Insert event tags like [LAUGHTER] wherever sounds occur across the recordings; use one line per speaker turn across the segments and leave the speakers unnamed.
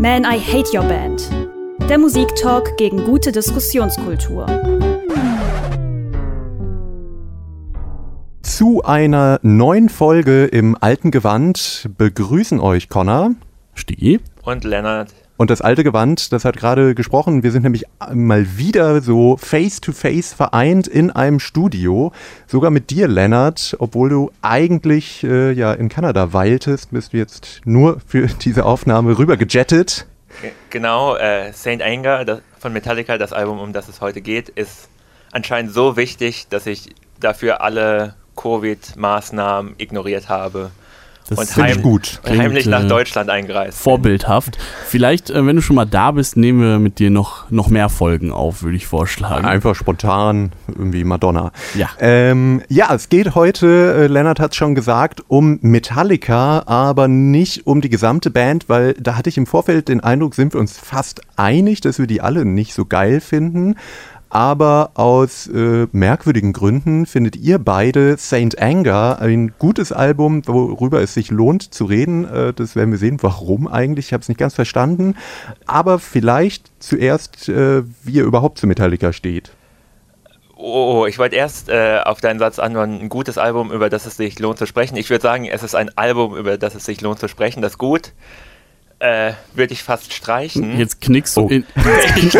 Man, I Hate Your Band. Der Musiktalk gegen gute Diskussionskultur.
Zu einer neuen Folge im alten Gewand begrüßen euch Connor.
Stigi.
Und Lennart.
Und das alte Gewand, das hat gerade gesprochen. Wir sind nämlich mal wieder so face-to-face vereint in einem Studio. Sogar mit dir, Lennart. Obwohl du eigentlich äh, ja in Kanada weiltest, bist du jetzt nur für [LAUGHS] diese Aufnahme rübergejettet.
Genau, äh, Saint Anger von Metallica, das Album, um das es heute geht, ist anscheinend so wichtig, dass ich dafür alle Covid-Maßnahmen ignoriert habe
das und ich gut.
Und heimlich nach äh, Deutschland eingereist.
Vorbildhaft. Vielleicht, äh, wenn du schon mal da bist, nehmen wir mit dir noch, noch mehr Folgen auf, würde ich vorschlagen.
Einfach spontan, irgendwie Madonna.
Ja.
Ähm, ja, es geht heute, äh, Lennart hat es schon gesagt, um Metallica, aber nicht um die gesamte Band, weil da hatte ich im Vorfeld den Eindruck, sind wir uns fast einig, dass wir die alle nicht so geil finden aber aus äh, merkwürdigen Gründen findet ihr beide Saint Anger ein gutes Album, worüber es sich lohnt zu reden. Äh, das werden wir sehen, warum eigentlich. Ich habe es nicht ganz verstanden. Aber vielleicht zuerst, äh, wie ihr überhaupt zu Metallica steht.
Oh, ich wollte erst äh, auf deinen Satz antworten, ein gutes Album, über das es sich lohnt zu sprechen. Ich würde sagen, es ist ein Album, über das es sich lohnt zu sprechen, das gut äh, würde ich fast streichen.
Jetzt knickst du, oh. in, [LAUGHS]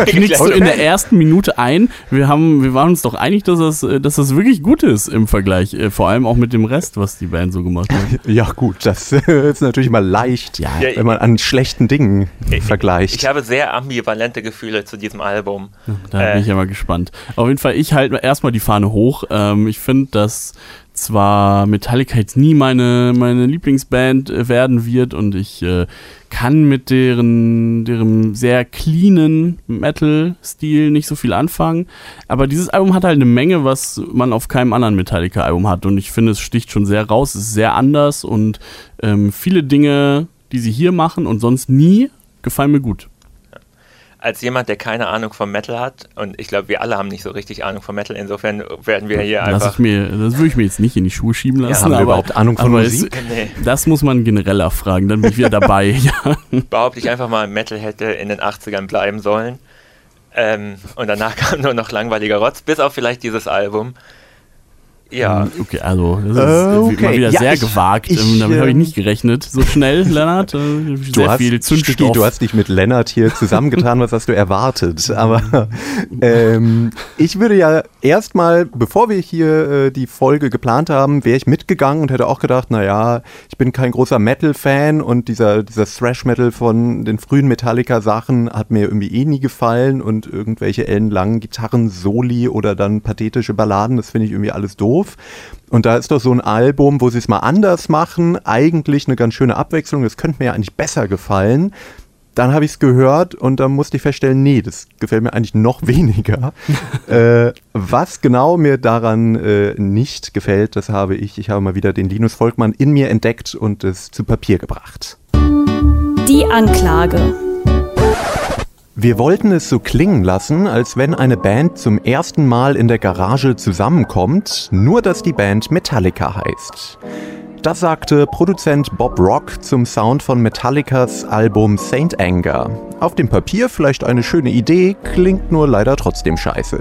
knickst du in der ersten Minute ein. Wir, haben, wir waren uns doch einig, dass das, äh, dass das wirklich gut ist im Vergleich. Äh, vor allem auch mit dem Rest, was die Band so gemacht hat. [LAUGHS]
Ja, gut, das ist natürlich mal leicht, ja, wenn man an schlechten Dingen ich, vergleicht.
Ich habe sehr ambivalente Gefühle zu diesem Album.
Da äh, bin ich ja mal gespannt. Auf jeden Fall, ich halte erstmal die Fahne hoch. Ähm, ich finde, dass zwar Metallica jetzt nie meine, meine Lieblingsband werden wird und ich äh, kann mit deren, deren sehr cleanen Metal-Stil nicht so viel anfangen. Aber dieses Album hat halt eine Menge, was man auf keinem anderen Metallica-Album hat. Und ich finde, es sticht schon sehr raus. Es ist sehr anders und ähm, viele Dinge, die sie hier machen und sonst nie, gefallen mir gut
als jemand, der keine Ahnung vom Metal hat, und ich glaube, wir alle haben nicht so richtig Ahnung vom Metal, insofern werden wir hier
Lass
einfach.
Ich mir, das würde ich mir jetzt nicht in die Schuhe schieben lassen. Ja,
haben wir überhaupt Ahnung von Musik?
Es, nee. Das muss man genereller fragen, dann bin ich wieder dabei. [LAUGHS] ja.
Behaupte ich einfach mal, Metal hätte in den 80ern bleiben sollen. Ähm, und danach [LAUGHS] kam nur noch langweiliger Rotz, bis auf vielleicht dieses Album. Ja.
Hm, okay, also das ist okay. mal wieder ja, sehr ich, gewagt. Ich, Damit habe ich nicht gerechnet. So schnell, [LAUGHS] Lennart.
Äh, sehr du hast, viel Zündstoff. Du hast dich mit Lennart hier zusammengetan. was hast du erwartet? Aber [LAUGHS] ähm, ich würde ja erstmal, bevor wir hier äh, die Folge geplant haben, wäre ich mitgegangen und hätte auch gedacht, naja, ich bin kein großer Metal-Fan und dieser, dieser Thrash-Metal von den frühen Metallica-Sachen hat mir irgendwie eh nie gefallen und irgendwelche ellenlangen Gitarren-Soli oder dann pathetische Balladen, das finde ich irgendwie alles doof doof. Und da ist doch so ein Album, wo sie es mal anders machen, eigentlich eine ganz schöne Abwechslung. Das könnte mir ja eigentlich besser gefallen. Dann habe ich es gehört und dann musste ich feststellen, nee, das gefällt mir eigentlich noch [LAUGHS] weniger. [LAUGHS] äh, was genau mir daran äh, nicht gefällt, das habe ich. Ich habe mal wieder den Linus Volkmann in mir entdeckt und es zu Papier gebracht.
Die Anklage.
Wir wollten es so klingen lassen, als wenn eine Band zum ersten Mal in der Garage zusammenkommt, nur dass die Band Metallica heißt. Das sagte Produzent Bob Rock zum Sound von Metallicas Album Saint Anger. Auf dem Papier vielleicht eine schöne Idee, klingt nur leider trotzdem scheiße.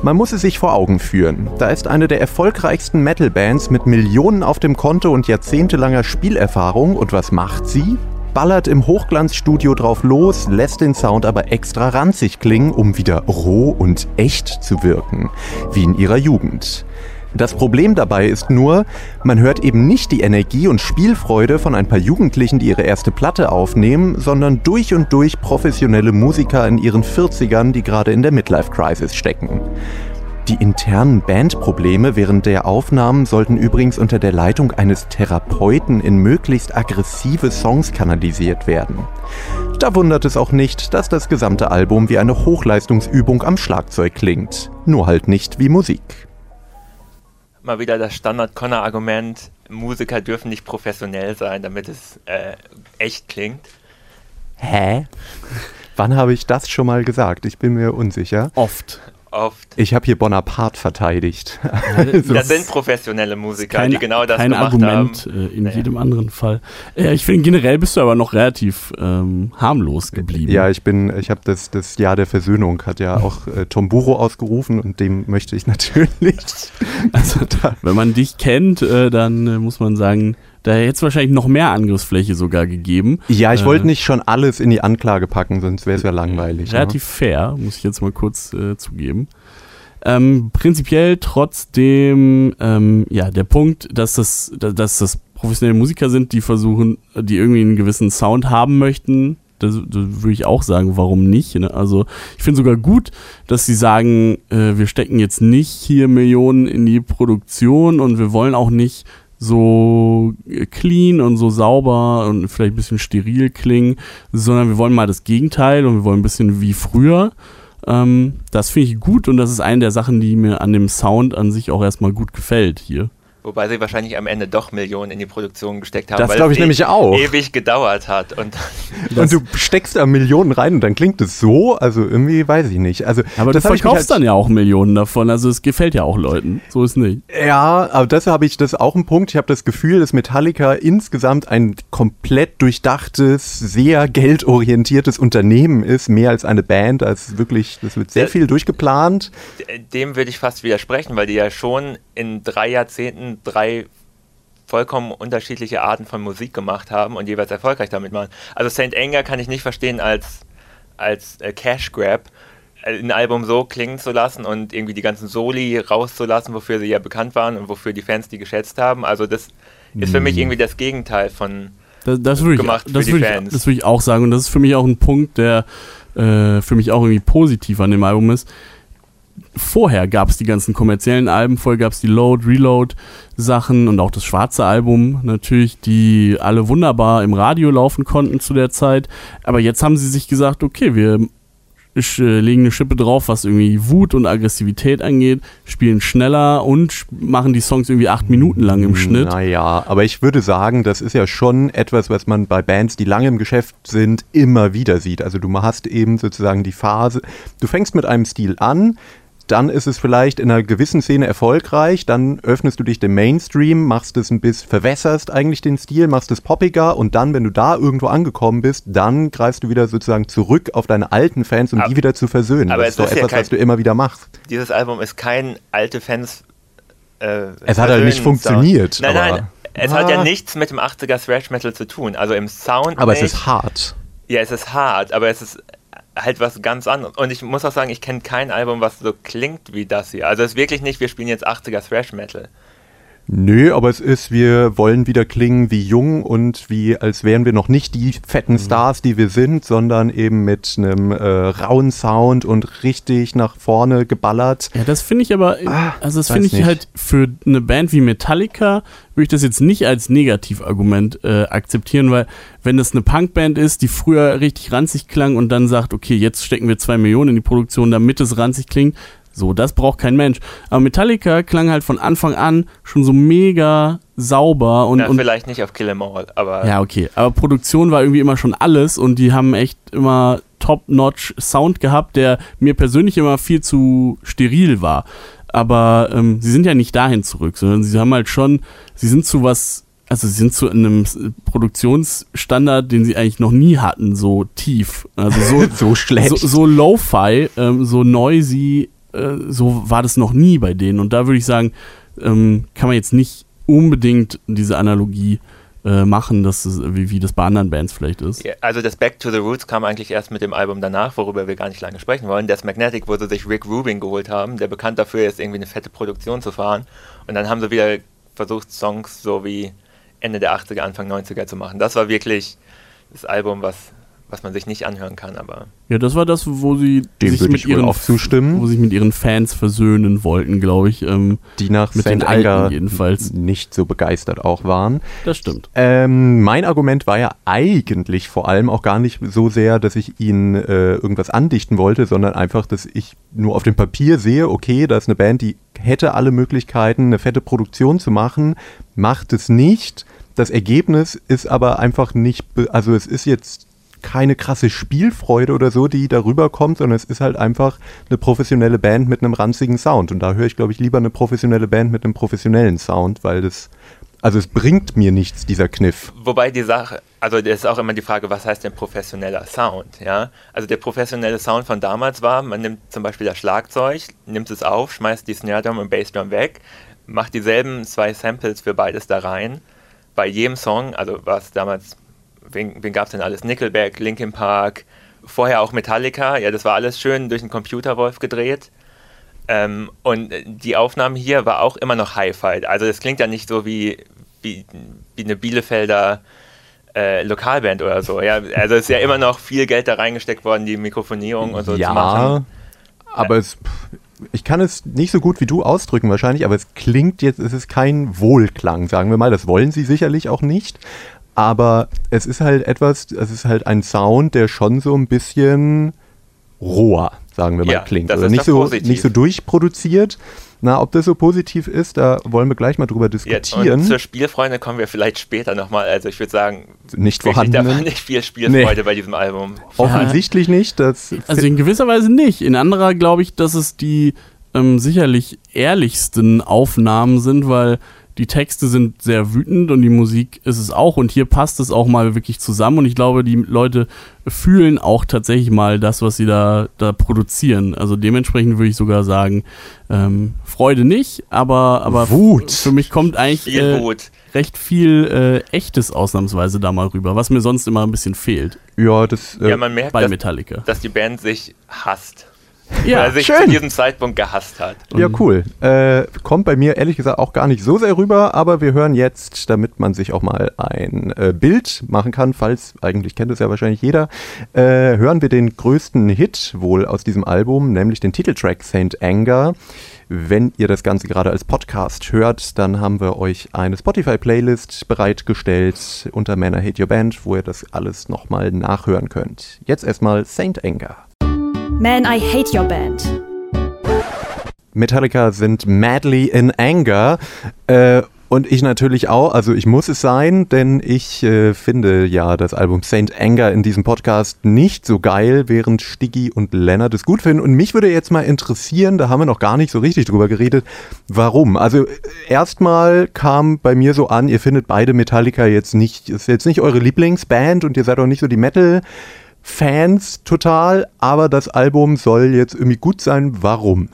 Man muss es sich vor Augen führen. Da ist eine der erfolgreichsten Metal-Bands mit Millionen auf dem Konto und jahrzehntelanger Spielerfahrung. Und was macht sie? Ballert im Hochglanzstudio drauf los, lässt den Sound aber extra ranzig klingen, um wieder roh und echt zu wirken, wie in ihrer Jugend. Das Problem dabei ist nur, man hört eben nicht die Energie und Spielfreude von ein paar Jugendlichen, die ihre erste Platte aufnehmen, sondern durch und durch professionelle Musiker in ihren 40ern, die gerade in der Midlife Crisis stecken. Die internen Bandprobleme während der Aufnahmen sollten übrigens unter der Leitung eines Therapeuten in möglichst aggressive Songs kanalisiert werden. Da wundert es auch nicht, dass das gesamte Album wie eine Hochleistungsübung am Schlagzeug klingt, nur halt nicht wie Musik.
Mal wieder das Standard-Connor-Argument, Musiker dürfen nicht professionell sein, damit es äh, echt klingt.
Hä? Wann habe ich das schon mal gesagt? Ich bin mir unsicher.
Oft
oft.
Ich habe hier Bonaparte verteidigt. [LAUGHS]
Also das sind professionelle Musiker, kein, die genau das
kein
gemacht
Argument,
haben.
Äh, in naja. jedem anderen Fall. Ja, ich finde, generell bist du aber noch relativ ähm, harmlos geblieben.
Ja, ich bin, ich habe das, das Jahr der Versöhnung, hat ja auch äh, Tom Buro ausgerufen und dem möchte ich [LAUGHS] natürlich.
also, [LAUGHS] wenn man dich kennt, äh, dann äh, muss man sagen, da hätte es wahrscheinlich noch mehr Angriffsfläche sogar gegeben.
Ja, ich äh, wollte nicht schon alles in die Anklage packen, sonst wäre es ja langweilig.
Ne? Relativ ja. fair, muss ich jetzt mal kurz äh, zugeben. Ähm, prinzipiell trotzdem, ähm, ja, der Punkt, dass das, dass das professionelle Musiker sind, die versuchen, die irgendwie einen gewissen Sound haben möchten, das, das würde ich auch sagen, warum nicht? Ne? Also ich finde sogar gut, dass sie sagen, äh, wir stecken jetzt nicht hier Millionen in die Produktion und wir wollen auch nicht so clean und so sauber und vielleicht ein bisschen steril klingen, sondern wir wollen mal das Gegenteil und wir wollen ein bisschen wie früher. Ähm, das finde ich gut und das ist eine der Sachen, die mir an dem Sound an sich auch erstmal gut gefällt hier.
Wobei sie wahrscheinlich am Ende doch Millionen in die Produktion gesteckt haben.
Das glaube ich nämlich auch.
Ewig gedauert hat. Und, [LAUGHS]
und du steckst da Millionen rein und dann klingt es so, also irgendwie weiß ich nicht. Also,
aber du verkaufst halt dann ja auch Millionen davon, also es gefällt ja auch Leuten. So ist nicht.
Ja, aber das habe ich, das ist auch ein Punkt. Ich habe das Gefühl, dass Metallica insgesamt ein komplett durchdachtes, sehr geldorientiertes Unternehmen ist, mehr als eine Band, als wirklich, das wird sehr viel durchgeplant.
Dem würde ich fast widersprechen, weil die ja schon in drei Jahrzehnten drei vollkommen unterschiedliche Arten von Musik gemacht haben und jeweils erfolgreich damit waren. Also Saint Anger kann ich nicht verstehen als, als äh, Cash Grab, äh, ein Album so klingen zu lassen und irgendwie die ganzen Soli rauszulassen, wofür sie ja bekannt waren und wofür die Fans die geschätzt haben. Also das ist für mich hm. irgendwie das Gegenteil von
das, das würde ich, das würde ich, das würde ich auch sagen und das ist für mich auch ein Punkt, der äh, für mich auch irgendwie positiv an dem Album ist vorher gab es die ganzen kommerziellen Alben, vorher gab es die Load, Reload Sachen und auch das schwarze Album natürlich, die alle wunderbar im Radio laufen konnten zu der Zeit. Aber jetzt haben sie sich gesagt, okay, wir äh, legen eine Schippe drauf, was irgendwie Wut und Aggressivität angeht, spielen schneller und machen die Songs irgendwie acht Minuten lang im Schnitt.
Naja, aber ich würde sagen, das ist ja schon etwas, was man bei Bands, die lange im Geschäft sind, immer wieder sieht. Also du hast eben sozusagen die Phase, du fängst mit einem Stil an, dann ist es vielleicht in einer gewissen Szene erfolgreich, dann öffnest du dich dem Mainstream, machst es ein bisschen, verwässerst eigentlich den Stil, machst es poppiger und dann, wenn du da irgendwo angekommen bist, dann greifst du wieder sozusagen zurück auf deine alten Fans, um aber, die wieder zu versöhnen.
Aber
das ist doch etwas, ja kein, was du immer wieder machst.
Dieses Album ist kein alte Fans.
Äh, es hat halt nicht funktioniert.
Nein, nein, es ah. hat ja ah. nichts mit dem 80er Thrash Metal zu tun. Also im Sound.
Aber
nicht.
es ist hart.
Ja, es ist hart, aber es ist halt was ganz anderes. Und ich muss auch sagen, ich kenne kein Album, was so klingt wie das hier. Also es ist wirklich nicht, wir spielen jetzt 80er Thrash Metal.
Nö, aber es ist, wir wollen wieder klingen wie jung und wie, als wären wir noch nicht die fetten mhm. Stars, die wir sind, sondern eben mit einem äh, rauen Sound und richtig nach vorne geballert.
Ja, das finde ich aber, ah, also das finde ich nicht. halt für eine Band wie Metallica würde ich das jetzt nicht als Negativargument äh, akzeptieren, weil wenn das eine Punkband ist, die früher richtig ranzig klang und dann sagt, okay, jetzt stecken wir zwei Millionen in die Produktion, damit es ranzig klingt, so, das braucht kein Mensch. Aber Metallica klang halt von Anfang an schon so mega sauber und.
Ja,
und
vielleicht nicht auf Kill 'em All, aber.
Ja, okay. Aber Produktion war irgendwie immer schon alles und die haben echt immer top-notch Sound gehabt, der mir persönlich immer viel zu steril war. Aber ähm, sie sind ja nicht dahin zurück, sondern sie haben halt schon, sie sind zu was, also sie sind zu einem Produktionsstandard, den sie eigentlich noch nie hatten, so tief. Also so, [LAUGHS]
so schlecht.
So, so Lo-Fi, ähm, so noisy, äh, so war das noch nie bei denen. Und da würde ich sagen, ähm, kann man jetzt nicht unbedingt diese Analogie äh, machen, dass es, wie, wie das bei anderen Bands vielleicht ist.
Also das Back to the Roots kam eigentlich erst mit dem Album danach, worüber wir gar nicht lange sprechen wollen. Das Magnetic, wo sie sich Rick Rubin geholt haben, der bekannt dafür ist, irgendwie eine fette Produktion zu fahren. Und dann haben sie wieder versucht, Songs so wie Ende der 80er, Anfang 90er zu machen. Das war wirklich das Album, was was man sich nicht anhören kann, aber.
Ja, das war das, wo sie
Dem sich mit ihren auch zustimmen.
wo sich mit ihren Fans versöhnen wollten, glaube ich. Ähm,
Die nach mit den alten jedenfalls nicht so begeistert auch waren.
Das stimmt.
Ähm, mein Argument war ja eigentlich vor allem auch gar nicht so sehr, dass ich ihnen äh, irgendwas andichten wollte, sondern einfach, dass ich nur auf dem Papier sehe, okay, da ist eine Band, die hätte alle Möglichkeiten, eine fette Produktion zu machen, macht es nicht. Das Ergebnis ist aber einfach nicht, also es ist jetzt keine krasse Spielfreude oder so, die darüber kommt, sondern es ist halt einfach eine professionelle Band mit einem ranzigen Sound. Und da höre ich, glaube ich, lieber eine professionelle Band mit einem professionellen Sound, weil das, also es bringt mir nichts, dieser Kniff.
Wobei die Sache, also das ist auch immer die Frage, was heißt denn professioneller Sound? Ja? Also der professionelle Sound von damals war, man nimmt zum Beispiel das Schlagzeug, nimmt es auf, schmeißt die Snare Drum und Bass Drum weg, macht dieselben zwei Samples für beides da rein. Bei jedem Song, also was damals, wen, wen gab es denn alles? Nickelback, Linkin Park, vorher auch Metallica, ja, das war alles schön durch den Computerwolf gedreht. Ähm, und die Aufnahme hier war auch immer noch Hi-Fi. Also es klingt ja nicht so wie, wie, wie eine Bielefelder äh, Lokalband oder so. Ja, also es ist ja immer noch viel Geld da reingesteckt worden, die Mikrofonierung und so
ja,
zu machen.
Aber es, ich kann es nicht so gut wie du ausdrücken wahrscheinlich, aber es klingt jetzt, es ist kein Wohlklang, sagen wir mal. Das wollen sie sicherlich auch nicht. Aber es ist halt etwas, es ist halt ein Sound, der schon so ein bisschen roher, sagen wir mal,
Ja,
klingt.
das
Oder
ist
nicht so,
positiv.
nicht so durchproduziert. Na, ob das so positiv ist, da wollen wir gleich mal drüber diskutieren.
und zur Spielfreunde kommen wir vielleicht später nochmal. Also ich würde sagen,
nicht
wirklich, da war
vorhanden.
nicht viel Spielfreude bei diesem Album. [LAUGHS]
Offensichtlich nicht. Das
Also in gewisser Weise nicht. In anderer glaube ich, dass es die ähm, sicherlich ehrlichsten Aufnahmen sind, weil die Texte sind sehr wütend und die Musik ist es auch und hier passt es auch mal wirklich zusammen und ich glaube, die Leute fühlen auch tatsächlich mal das, was sie da, da produzieren. Also dementsprechend würde ich sogar sagen, ähm, Freude nicht, aber, aber
Wut.
für mich kommt eigentlich äh,
Wut.
recht viel äh, echtes ausnahmsweise da mal rüber, was mir sonst immer ein bisschen fehlt
ja, das, äh,
Ja, man merkt,
bei
dass,
Metallica.
dass die Band sich hasst. [LAUGHS]
Ja,
Oder sich
schön.
zu diesem Zeitpunkt gehasst hat.
Ja, cool. Äh, kommt bei mir ehrlich gesagt auch gar nicht so sehr rüber, aber wir hören jetzt, damit man sich auch mal ein äh, Bild machen kann, falls, eigentlich kennt es ja wahrscheinlich jeder, äh, hören wir den größten Hit wohl aus diesem Album, nämlich den Titeltrack Saint Anger. Wenn ihr das Ganze gerade als Podcast hört, dann haben wir euch eine Spotify-Playlist bereitgestellt unter I Hate Your Band, wo ihr das alles nochmal nachhören könnt. Jetzt erstmal Saint Anger.
Man, I Hate Your Band.
Metallica sind madly in anger. Äh, und ich natürlich auch, also ich muss es sein, denn ich äh, finde ja das Album Saint Anger in diesem Podcast nicht so geil, während Stiggy und Lennart es gut finden. Und mich würde jetzt mal interessieren, da haben wir noch gar nicht so richtig drüber geredet, warum. Also äh, erstmal kam bei mir so an, ihr findet beide Metallica jetzt nicht, ist jetzt nicht eure Lieblingsband und ihr seid auch nicht so die Metal- Fans total, aber das Album soll jetzt irgendwie gut sein. Warum?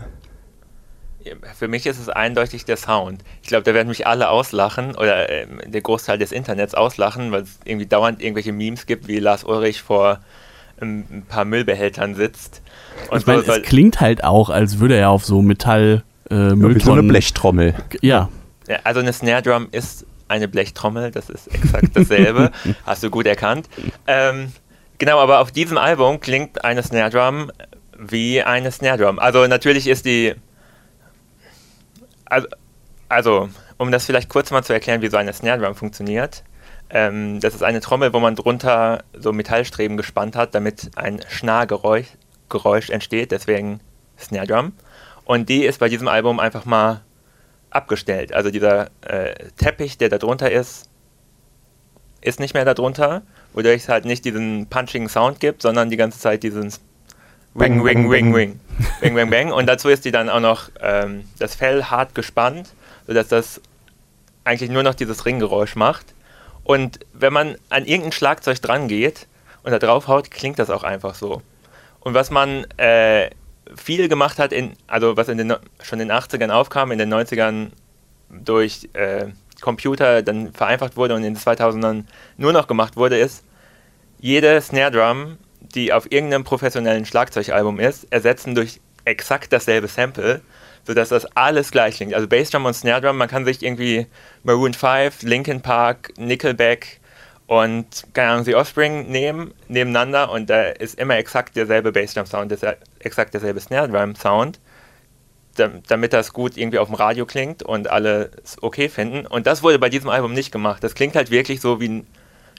Für mich ist es eindeutig der Sound. Ich glaube, da werden mich alle auslachen oder ähm, der Großteil des Internets auslachen, weil es irgendwie dauernd irgendwelche Memes gibt, wie Lars Ulrich vor ähm, ein paar Müllbehältern sitzt. Und
ich meine,
so
es klingt halt auch, als würde er auf so Metall äh,
Wie so eine
Mülltonnen.
Blechtrommel.
ja,
Ja, also eine Snare Drum ist eine Blechtrommel, das ist exakt dasselbe. [LAUGHS] Hast du gut erkannt. Ähm, genau, aber auf diesem Album klingt eine Snare Drum wie eine Snare Drum. Also natürlich ist die. Also, also um das vielleicht kurz mal zu erklären, wie so eine Snare Drum funktioniert. Ähm, das ist eine Trommel, wo man drunter so Metallstreben gespannt hat, damit ein Schnargeräusch Geräusch entsteht, deswegen Snare Drum. Und die ist bei diesem Album einfach mal abgestellt. Also dieser äh, Teppich, der da drunter ist, ist nicht mehr da drunter, wodurch es halt nicht diesen punchigen Sound gibt, sondern die ganze Zeit diesen Ring,
Bang,
Ring,
bang,
Ring,
bang.
Ring, Ring, Bang, Bang. Und dazu ist die dann auch noch ähm, das Fell hart gespannt, sodass das eigentlich nur noch dieses Ringgeräusch macht. Und wenn man an irgendein Schlagzeug dran geht und da drauf haut, klingt das auch einfach so. Und was man äh, viel gemacht hat, in, also was in den, schon in den 80ern aufkam, in den 90ern durch äh, Computer dann vereinfacht wurde und in den 2000ern nur noch gemacht wurde, ist, jede Snare Drum, die auf irgendeinem professionellen Schlagzeugalbum ist, ersetzen durch exakt dasselbe Sample, sodass das alles gleich klingt. Also Bassdrum und Snare Drum, man kann sich irgendwie Maroon 5, Linkin Park, Nickelback und keine Ahnung, The Offspring nehmen, nebeneinander und da ist immer exakt derselbe Bassdrum-Sound, exakt derselbe Snare Drum-Sound, damit das gut irgendwie auf dem Radio klingt und alle es okay finden. Und das wurde bei diesem Album nicht gemacht. Das klingt halt wirklich so wie ein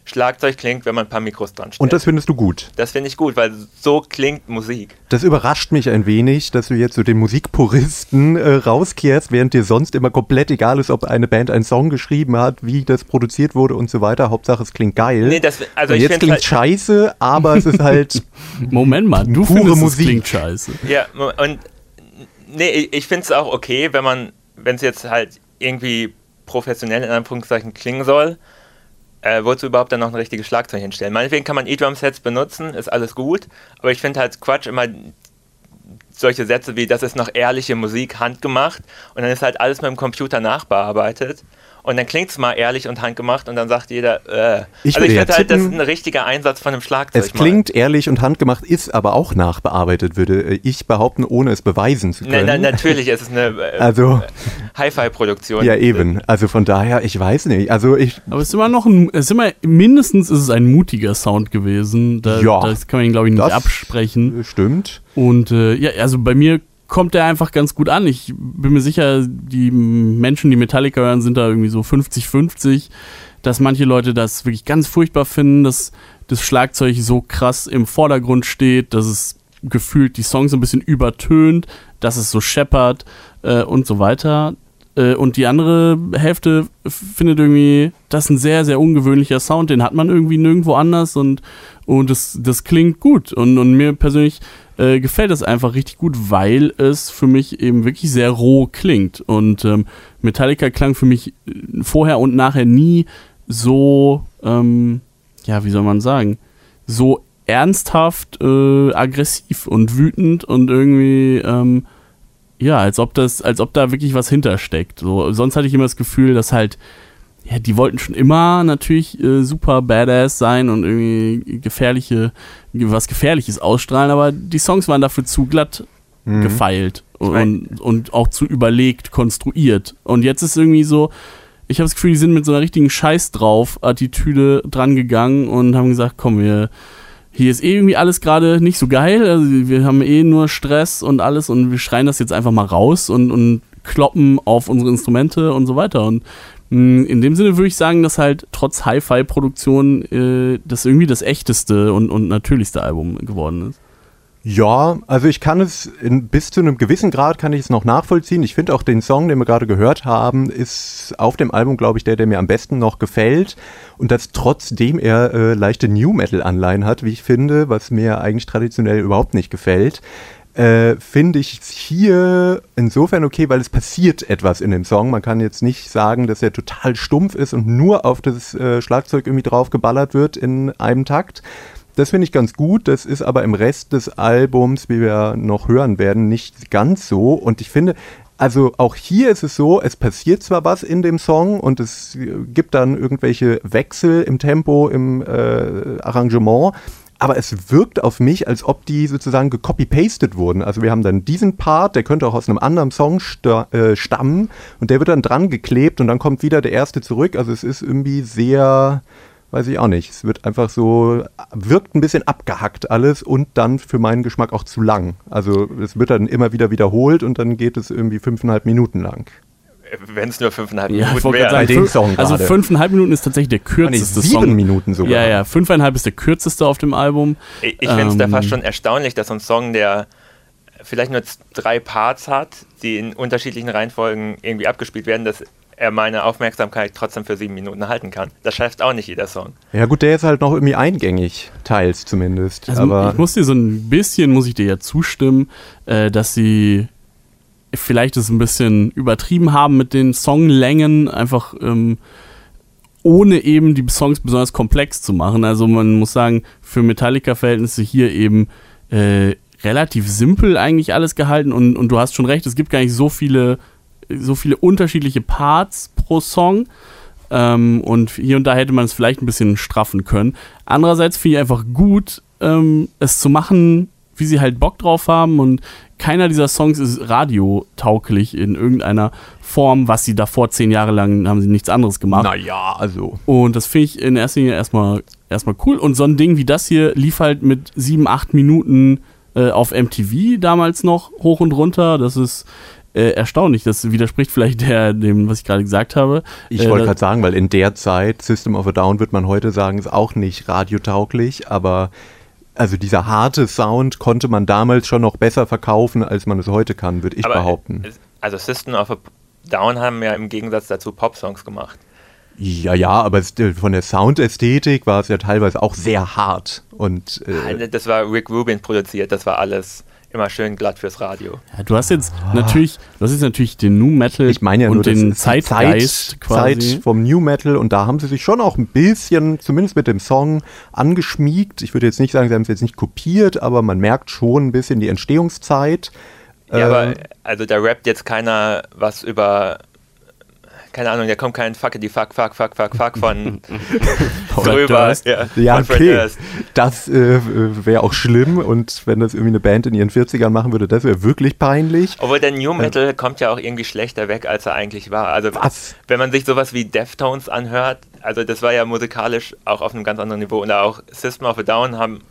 Schlagzeug klingt, wenn man ein paar Mikros dran stellt.
Und das findest du gut?
Das finde ich gut, weil so klingt Musik.
Das überrascht mich ein wenig, dass du jetzt so den Musikpuristen äh, rauskehrst, während dir sonst immer komplett egal ist, ob eine Band einen Song geschrieben hat, wie das produziert wurde und so weiter. Hauptsache es klingt geil.
Nee, das, also
und
ich
jetzt klingt
halt,
scheiße, aber es ist halt [LAUGHS]
Moment mal, du
Pure
findest,
Musik.
es klingt scheiße.
Ja, und nee, ich, finde es auch okay, wenn man, wenn es jetzt halt irgendwie professionell in Anführungszeichen klingen soll, äh, wozu überhaupt dann noch ein richtiges Schlagzeug hinstellen? Meinetwegen kann man E-Drum-Sets benutzen, ist alles gut, aber ich finde halt Quatsch immer solche Sätze wie, das ist noch ehrliche Musik, handgemacht und dann ist halt alles mit dem Computer nachbearbeitet und dann klingt es mal ehrlich und handgemacht und dann sagt jeder, äh.
Ich
also ich
ja
finde halt, das ist ein richtiger Einsatz von einem Schlagzeug.
Es klingt ehrlich und handgemacht, ist aber auch nachbearbeitet, würde ich behaupten, ohne es beweisen zu
Nein,
können.
nein, natürlich, es ist eine [LAUGHS] äh,
Also,
Hi-Fi-Produktion.
ja eben. Also von daher, ich weiß nicht. Also ich,
Aber es ist immer noch ein, es ist immer, mindestens ist es ein mutiger Sound gewesen. Da,
Ja.
Das kann man ihn, glaube ich, nicht absprechen.
stimmt.
Und äh, ja, also bei mir kommt der einfach ganz gut an. Ich bin mir sicher, die Menschen, die Metallica hören, sind da irgendwie so 50-50, dass manche Leute das wirklich ganz furchtbar finden, dass das Schlagzeug so krass im Vordergrund steht, dass es gefühlt die Songs ein bisschen übertönt, dass es so scheppert äh, und so weiter. Äh, und die andere Hälfte findet irgendwie, das ist ein sehr, sehr ungewöhnlicher Sound, den hat man irgendwie nirgendwo anders und, und das, das klingt gut. Und, und mir persönlich äh, gefällt das einfach richtig gut, weil es für mich eben wirklich sehr roh klingt. Und ähm, Metallica klang für mich äh, vorher und nachher nie so, ähm, ja, wie soll man sagen, so ernsthaft äh, aggressiv und wütend und irgendwie, ähm, ja, als ob das, als ob da wirklich was hintersteckt. So, sonst hatte ich immer das Gefühl, dass halt, ja, die wollten schon immer natürlich äh, super badass sein und irgendwie gefährliche, was Gefährliches ausstrahlen, aber die Songs waren dafür zu glatt
Mhm.
gefeilt und, und auch zu überlegt konstruiert. Und jetzt ist irgendwie so, ich habe das Gefühl, die sind mit so einer richtigen Scheiß drauf Attitüde dran gegangen und haben gesagt, komm, wir hier ist eh irgendwie alles gerade nicht so geil, also wir haben eh nur Stress und alles und wir schreien das jetzt einfach mal raus und, und kloppen auf unsere Instrumente und so weiter. Und in dem Sinne würde ich sagen, dass halt trotz Hi-Fi-Produktion äh, das irgendwie das echteste und, und natürlichste Album geworden ist.
Ja, also ich kann es in, bis zu einem gewissen Grad kann ich es noch nachvollziehen. Ich finde auch den Song, den wir gerade gehört haben, ist auf dem Album, glaube ich, der, der mir am besten noch gefällt. Und das trotzdem er äh, leichte New Metal Anleihen hat, wie ich finde, was mir eigentlich traditionell überhaupt nicht gefällt. Äh, finde ich hier insofern okay, weil es passiert etwas in dem Song. Man kann jetzt nicht sagen, dass er total stumpf ist und nur auf das äh, Schlagzeug irgendwie drauf geballert wird in einem Takt. Das finde ich ganz gut. Das ist aber im Rest des Albums, wie wir noch hören werden, nicht ganz so. Und ich finde, also auch hier ist es so, es passiert zwar was in dem Song und es äh, gibt dann irgendwelche Wechsel im Tempo, im äh, Arrangement, aber es wirkt auf mich, als ob die sozusagen gecopy-pasted wurden. Also wir haben dann diesen Part, der könnte auch aus einem anderen Song äh, stammen und der wird dann dran geklebt und dann kommt wieder der erste zurück. Also es ist irgendwie sehr, weiß ich auch nicht, es wird einfach so, wirkt ein bisschen abgehackt alles und dann für meinen Geschmack auch zu lang. Also es wird dann immer wieder wiederholt und dann geht es irgendwie fünfeinhalb Minuten lang.
Wenn es nur fünfeinhalb
Ja,
Minuten
Bei
sagen, also fünfeinhalb Minuten ist tatsächlich der kürzeste
nee, sieben
Song.
Minuten sogar.
Ja, ja, fünfeinhalb ist der kürzeste auf dem Album.
Ich, ich finde es da
Ähm,
fast schon erstaunlich, dass so ein Song, der vielleicht nur drei Parts hat, die in unterschiedlichen Reihenfolgen irgendwie abgespielt werden, dass er meine Aufmerksamkeit trotzdem für sieben Minuten halten kann. Das schafft auch nicht jeder Song.
Ja gut, der ist halt noch irgendwie eingängig, teils zumindest.
Also
aber
ich muss dir so ein bisschen, muss ich dir ja zustimmen, äh, dass sie vielleicht es ein bisschen übertrieben haben mit den Songlängen, einfach ähm, ohne eben die Songs besonders komplex zu machen. Also man muss sagen, für Metallica-Verhältnisse hier eben äh, relativ simpel eigentlich alles gehalten und, und du hast schon recht, es gibt gar nicht so viele, so viele unterschiedliche Parts pro Song. Ähm, und hier und da hätte man es vielleicht ein bisschen straffen können. Andererseits finde ich einfach gut, ähm, es zu machen, wie sie halt Bock drauf haben und keiner dieser Songs ist radiotauglich in irgendeiner Form, was sie davor zehn Jahre lang haben sie nichts anderes gemacht.
naja, also.
Und das finde ich in erster Linie erstmal, erstmal cool. Und so ein Ding wie das hier lief halt mit sieben, acht Minuten äh, auf MTV damals noch hoch und runter. Das ist äh, erstaunlich. Das widerspricht vielleicht der, dem, was ich gerade gesagt habe.
Ich
Äh,
wollte
da-
gerade sagen, weil in der Zeit System of a Down wird man heute sagen, ist auch nicht radiotauglich, aber also dieser harte Sound konnte man damals schon noch besser verkaufen, als man es heute kann, würde ich
Aber,
behaupten.
Also System of a Down haben ja im Gegensatz dazu Popsongs gemacht.
Ja, ja, aber äh, von der Soundästhetik war es ja teilweise auch sehr hart und äh,
Das war Rick Rubin produziert, das war alles immer schön glatt fürs Radio.
Ja, du hast jetzt natürlich, du hast jetzt natürlich den Nu Metal
ich meine ja
und
nur
den
das
Zeitgeist
Zeit,
quasi.
Zeit vom New Metal und da haben sie sich schon auch ein bisschen, zumindest mit dem Song, angeschmiegt. Ich würde jetzt nicht sagen, sie haben es jetzt nicht kopiert, aber man merkt schon ein bisschen die Entstehungszeit.
Ja,
Äh,
aber also da rappt jetzt keiner was über, keine Ahnung, da kommt kein Fuckity Fuck Fuck Fuck Fuck Fuck von [LAUGHS] drüber. Ja,
Ja, okay. Das äh, wäre auch schlimm und wenn das irgendwie eine Band in ihren 40ern machen würde, das wäre wirklich peinlich.
Obwohl der New Metal kommt ja auch irgendwie schlechter weg, als er eigentlich war. Also
Was?
wenn man sich sowas wie Deftones anhört, also das war ja musikalisch auch auf einem ganz anderen Niveau. Und auch System of a Down haben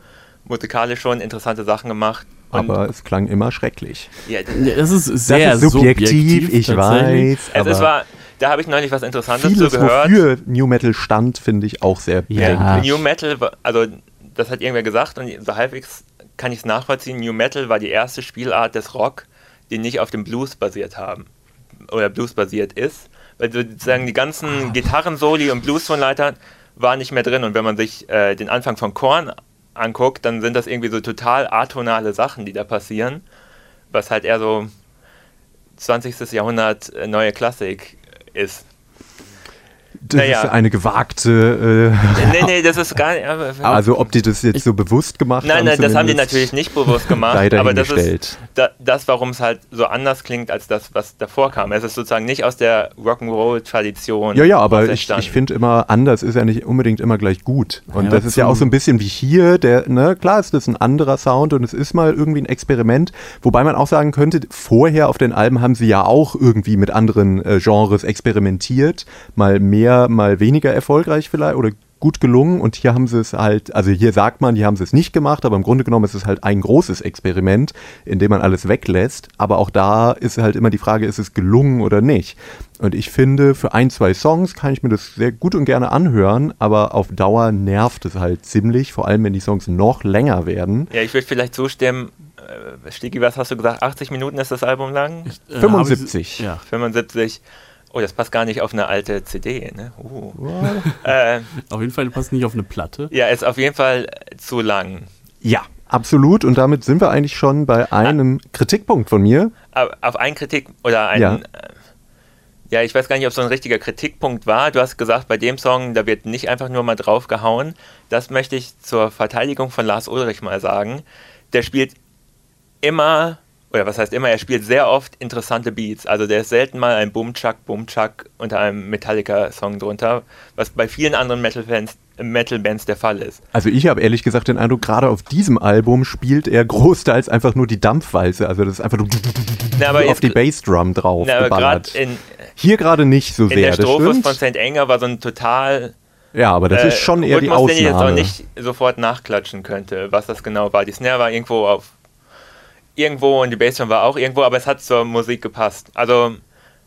musikalisch schon interessante Sachen gemacht. Und
Aber es klang immer schrecklich.
ja,
Ja, das ist sehr
das ist subjektiv, ich
tatsächlich.
weiß.
es
aber
ist, war, da habe ich neulich was Interessantes
vieles,
zu gehört.
wofür New Metal stand, finde ich auch sehr
Ja.
bedenklich.
New Metal, war- also das hat irgendwer gesagt und so halbwegs kann ich es nachvollziehen. New Metal war die erste Spielart des Rock, die nicht auf dem Blues basiert haben oder Blues basiert ist, weil sozusagen die ganzen Gitarrensoli und Bluestonleiter waren nicht mehr drin und wenn man sich äh, den Anfang von Korn anguckt, dann sind das irgendwie so total atonale Sachen, die da passieren, was halt eher so 20. Jahrhundert äh, neue Klassik ist.
Das
Naja.
ist eine gewagte.
Nee, nee, das ist gar nicht. aber- [LAUGHS]
Äh, also, ob die das jetzt so bewusst gemacht
Nein,
haben.
nein, das haben die natürlich nicht bewusst gemacht, aber das ist da, das, warum es halt so anders klingt als das, was davor kam. Es ist sozusagen nicht aus der Rock'n'Roll-Tradition.
Ja, ja, aber ich, ich finde immer, anders ist ja nicht unbedingt immer gleich gut. Und
Ja,
das ist ja auch so ein bisschen wie hier, der, ne, klar ist das ein anderer Sound und es ist mal irgendwie ein Experiment, wobei man auch sagen könnte, vorher auf den Alben haben sie ja auch irgendwie mit anderen äh, Genres experimentiert, mal mehr, mal weniger erfolgreich vielleicht oder gut gelungen und hier haben sie es halt, also hier sagt man, hier haben sie es nicht gemacht, aber im Grunde genommen ist es halt ein großes Experiment, in dem man alles weglässt, aber auch da ist halt immer die Frage, ist es gelungen oder nicht. Und ich finde, für ein, zwei Songs kann ich mir das sehr gut und gerne anhören, aber auf Dauer nervt es halt ziemlich, vor allem wenn die Songs noch länger werden.
Ja, ich würde vielleicht zustimmen. Äh, Stigi, was hast du gesagt? 80 Minuten ist das Album lang?
Äh,
75.
hab ich- Ja.
75. Oh, das passt gar nicht auf eine alte CD, ne? Uh. [LAUGHS] äh,
Auf jeden Fall passt nicht auf eine Platte.
ja, ist auf jeden Fall zu lang.
Ja, absolut. Und damit sind wir eigentlich schon bei einem Kritikpunkt von mir.
Auf einen Kritik oder einen.
Ja.
Ja. ja, ich weiß gar nicht, ob so ein richtiger Kritikpunkt war. Du hast gesagt, bei dem Song, da wird nicht einfach nur mal draufgehauen. Das möchte ich zur Verteidigung von Lars Ulrich mal sagen. Der spielt immer, oder was heißt immer, er spielt sehr oft interessante Beats. Also der ist selten mal ein Boom-Chuck, Boom-Chuck unter einem Metallica-Song drunter, was bei vielen anderen Metal-Bands Metal -Bands der Fall ist.
Also ich habe ehrlich gesagt den Eindruck, gerade auf diesem Album spielt er großteils einfach nur die Dampfwalze. Also das ist einfach nur
Na,
auf
jetzt-
die Bassdrum drauf
Na,
geballert.
in,
Hier gerade nicht so
in
sehr,
der Strophe von. St. Anger war so ein total
Ja, aber das
äh,
ist schon eher die
Rhythmus, den ich jetzt auch
Ausnahme.
nicht sofort nachklatschen könnte, was das genau war. Die Snare war irgendwo auf irgendwo und die Bassdrum war auch irgendwo, aber es hat zur Musik gepasst. Also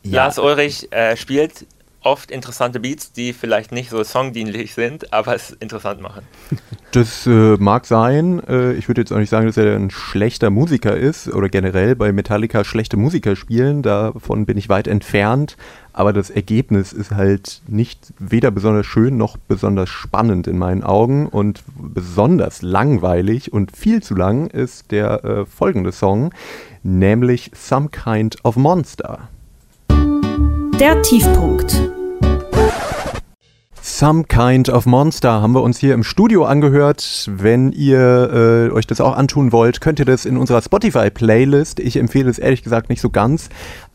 Ja.
Lars Ulrich äh, spielt oft interessante Beats, die vielleicht nicht so songdienlich sind, aber es interessant machen. [LAUGHS]
Das äh, mag sein. Äh, ich würde jetzt auch nicht sagen, dass er ein schlechter Musiker ist oder generell bei Metallica schlechte Musiker spielen. Davon bin ich weit entfernt. Aber das Ergebnis ist halt nicht weder besonders schön noch besonders spannend in meinen Augen. Und besonders langweilig und viel zu lang ist der äh, folgende Song, nämlich Some Kind of Monster.
Der Tiefpunkt.
Some Kind of Monster haben wir uns hier im Studio angehört. Wenn ihr äh, euch das auch antun wollt, könnt ihr das in unserer Spotify-Playlist. Ich empfehle es ehrlich gesagt nicht so ganz.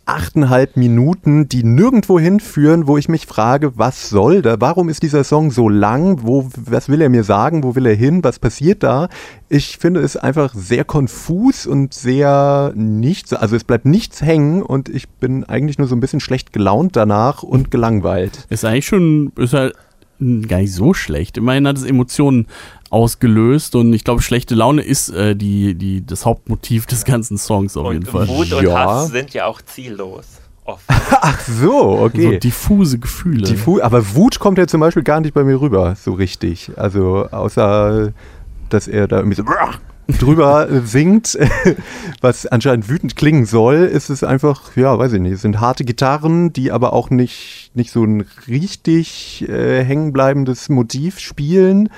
Achteinhalb Minuten, die nirgendwo hinführen, wo ich mich frage, was soll da? Warum ist dieser Song so lang? Wo, was will er mir sagen? Wo will er hin? Was passiert da? Ich finde es einfach sehr konfus und sehr nichts, also es bleibt nichts hängen und ich bin eigentlich nur so ein bisschen schlecht gelaunt danach und gelangweilt.
Ist eigentlich schon, ist halt gar nicht so schlecht. Immerhin hat es Emotionen ausgelöst und ich glaube, schlechte Laune ist äh, die, die, das Hauptmotiv des ganzen Songs auf
und
jeden Fall.
Wut und
Ja.
Hass sind ja auch ziellos. Oft. [LAUGHS]
Ach so,
So
okay.
diffuse Gefühle.
Die Fu aber Wut kommt ja zum Beispiel gar nicht bei mir rüber, so richtig. Also außer, dass er da irgendwie so [LAUGHS] drüber singt, [LAUGHS] was anscheinend wütend klingen soll, ist es einfach, ja, weiß ich nicht, es sind harte Gitarren, die aber auch nicht, nicht so ein richtig äh, hängenbleibendes Motiv spielen,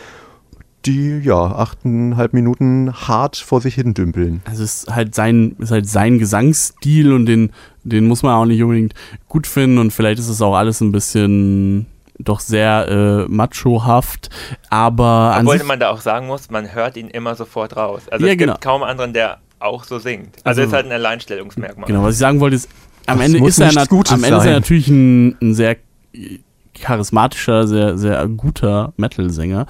die, ja, achteinhalb Minuten hart vor sich hin dümpeln.
Also es ist halt sein, ist halt sein Gesangsstil und den, den muss man auch nicht unbedingt gut finden und vielleicht ist es auch alles ein bisschen doch sehr äh, machohaft, aber an
Obwohl
sich,
man da auch sagen muss, man hört ihn immer sofort raus. Also
Ja,
es
genau.
gibt kaum anderen, der auch so singt.
Also-
Also, ist halt ein Alleinstellungsmerkmal.
genau, was ich sagen wollte ist, am
Das
Ende ist er, am Ende ist er
sein.
natürlich ein, ein sehr charismatischer, sehr, sehr guter Metal-Sänger,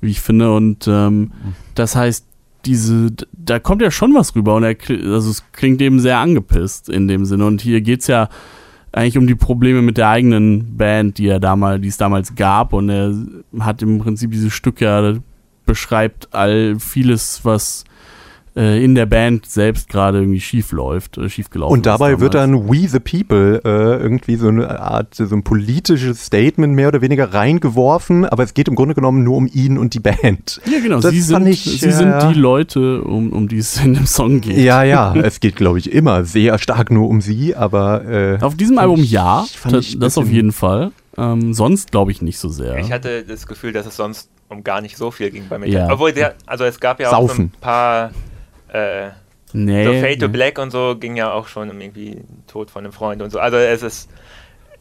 wie ich finde. Und ähm, das heißt, diese, da kommt ja schon was rüber und er, also es klingt eben sehr angepisst in dem Sinne. Und hier geht's ja eigentlich um die Probleme mit der eigenen Band, die er damals, die es damals gab. Und er hat im Prinzip dieses Stück ja beschreibt all vieles, was äh, in der Band selbst gerade irgendwie schief läuft, äh, schief gelaufen
Und dabei wird dann We the People äh, irgendwie so eine Art, so ein politisches Statement mehr oder weniger reingeworfen, aber es geht im Grunde genommen nur um ihn und die Band.
ja genau,
das
sie, sind,
ich,
sie sind die Leute, um, um die es in dem Song geht.
Ja, ja, [LAUGHS] es geht, glaube ich, immer sehr stark nur um sie, aber äh,
Auf diesem Album
ich-
ja,
ein
das auf jeden Fall. Ähm, sonst glaube ich nicht so sehr.
Ich hatte das Gefühl, dass es sonst um gar nicht so viel ging bei mir.
Ja.
Obwohl, der, also es gab ja auch so ein paar, äh,
nee,
so Fade to
nee.
Black und so ging ja auch schon um irgendwie Tod von einem Freund und so. Also es ist,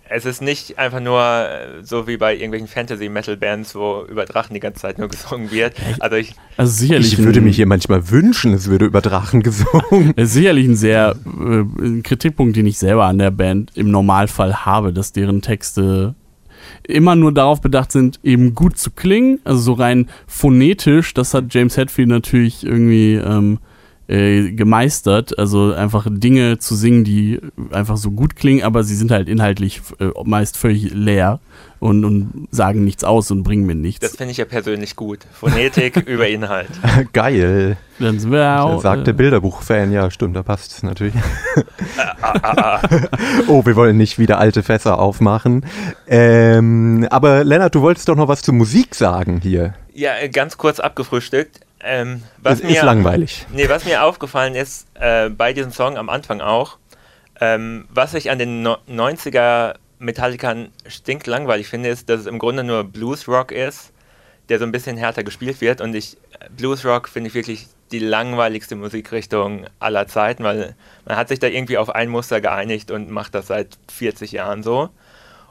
es ist nicht einfach nur äh, so wie bei irgendwelchen Fantasy-Metal-Bands, wo über Drachen die ganze Zeit nur [LAUGHS] gesungen wird. Also ich,
Also sicherlich
ich würde
ein,
mich hier manchmal wünschen, es würde über Drachen gesungen.
Es ist sicherlich ein sehr äh, ein Kritikpunkt, den ich selber an der Band im Normalfall habe, dass deren Texte immer nur darauf bedacht sind, eben gut zu klingen, also so rein phonetisch. Das hat James Hetfield natürlich irgendwie ähm, äh, gemeistert, also einfach Dinge zu singen, die einfach so gut klingen, aber sie sind halt inhaltlich äh, meist völlig leer und, und sagen nichts aus und bringen mir nichts.
das finde ich ja persönlich gut. Phonetik [LAUGHS] über Inhalt.
Geil.
Dann sind wir auch,
Sagt der
äh,
Bilderbuch-Fan, ja, stimmt, da passt es natürlich. [LAUGHS] oh, wir wollen nicht wieder alte Fässer aufmachen. Ähm, aber Lennart, du wolltest doch noch was zur Musik sagen hier.
Ja, äh, ganz kurz abgefrühstückt. Ähm, was
Es
mir,
ist langweilig.
Nee, was mir aufgefallen ist, äh, bei diesem Song am Anfang auch, ähm, was ich an den no 90er Metallicern stinklangweilig finde, ist, dass es im Grunde nur Bluesrock ist, der so ein bisschen härter gespielt wird. Und ich, Bluesrock finde ich wirklich die langweiligste Musikrichtung aller Zeiten, weil man hat sich da irgendwie auf ein Muster geeinigt und macht das seit 40 Jahren so.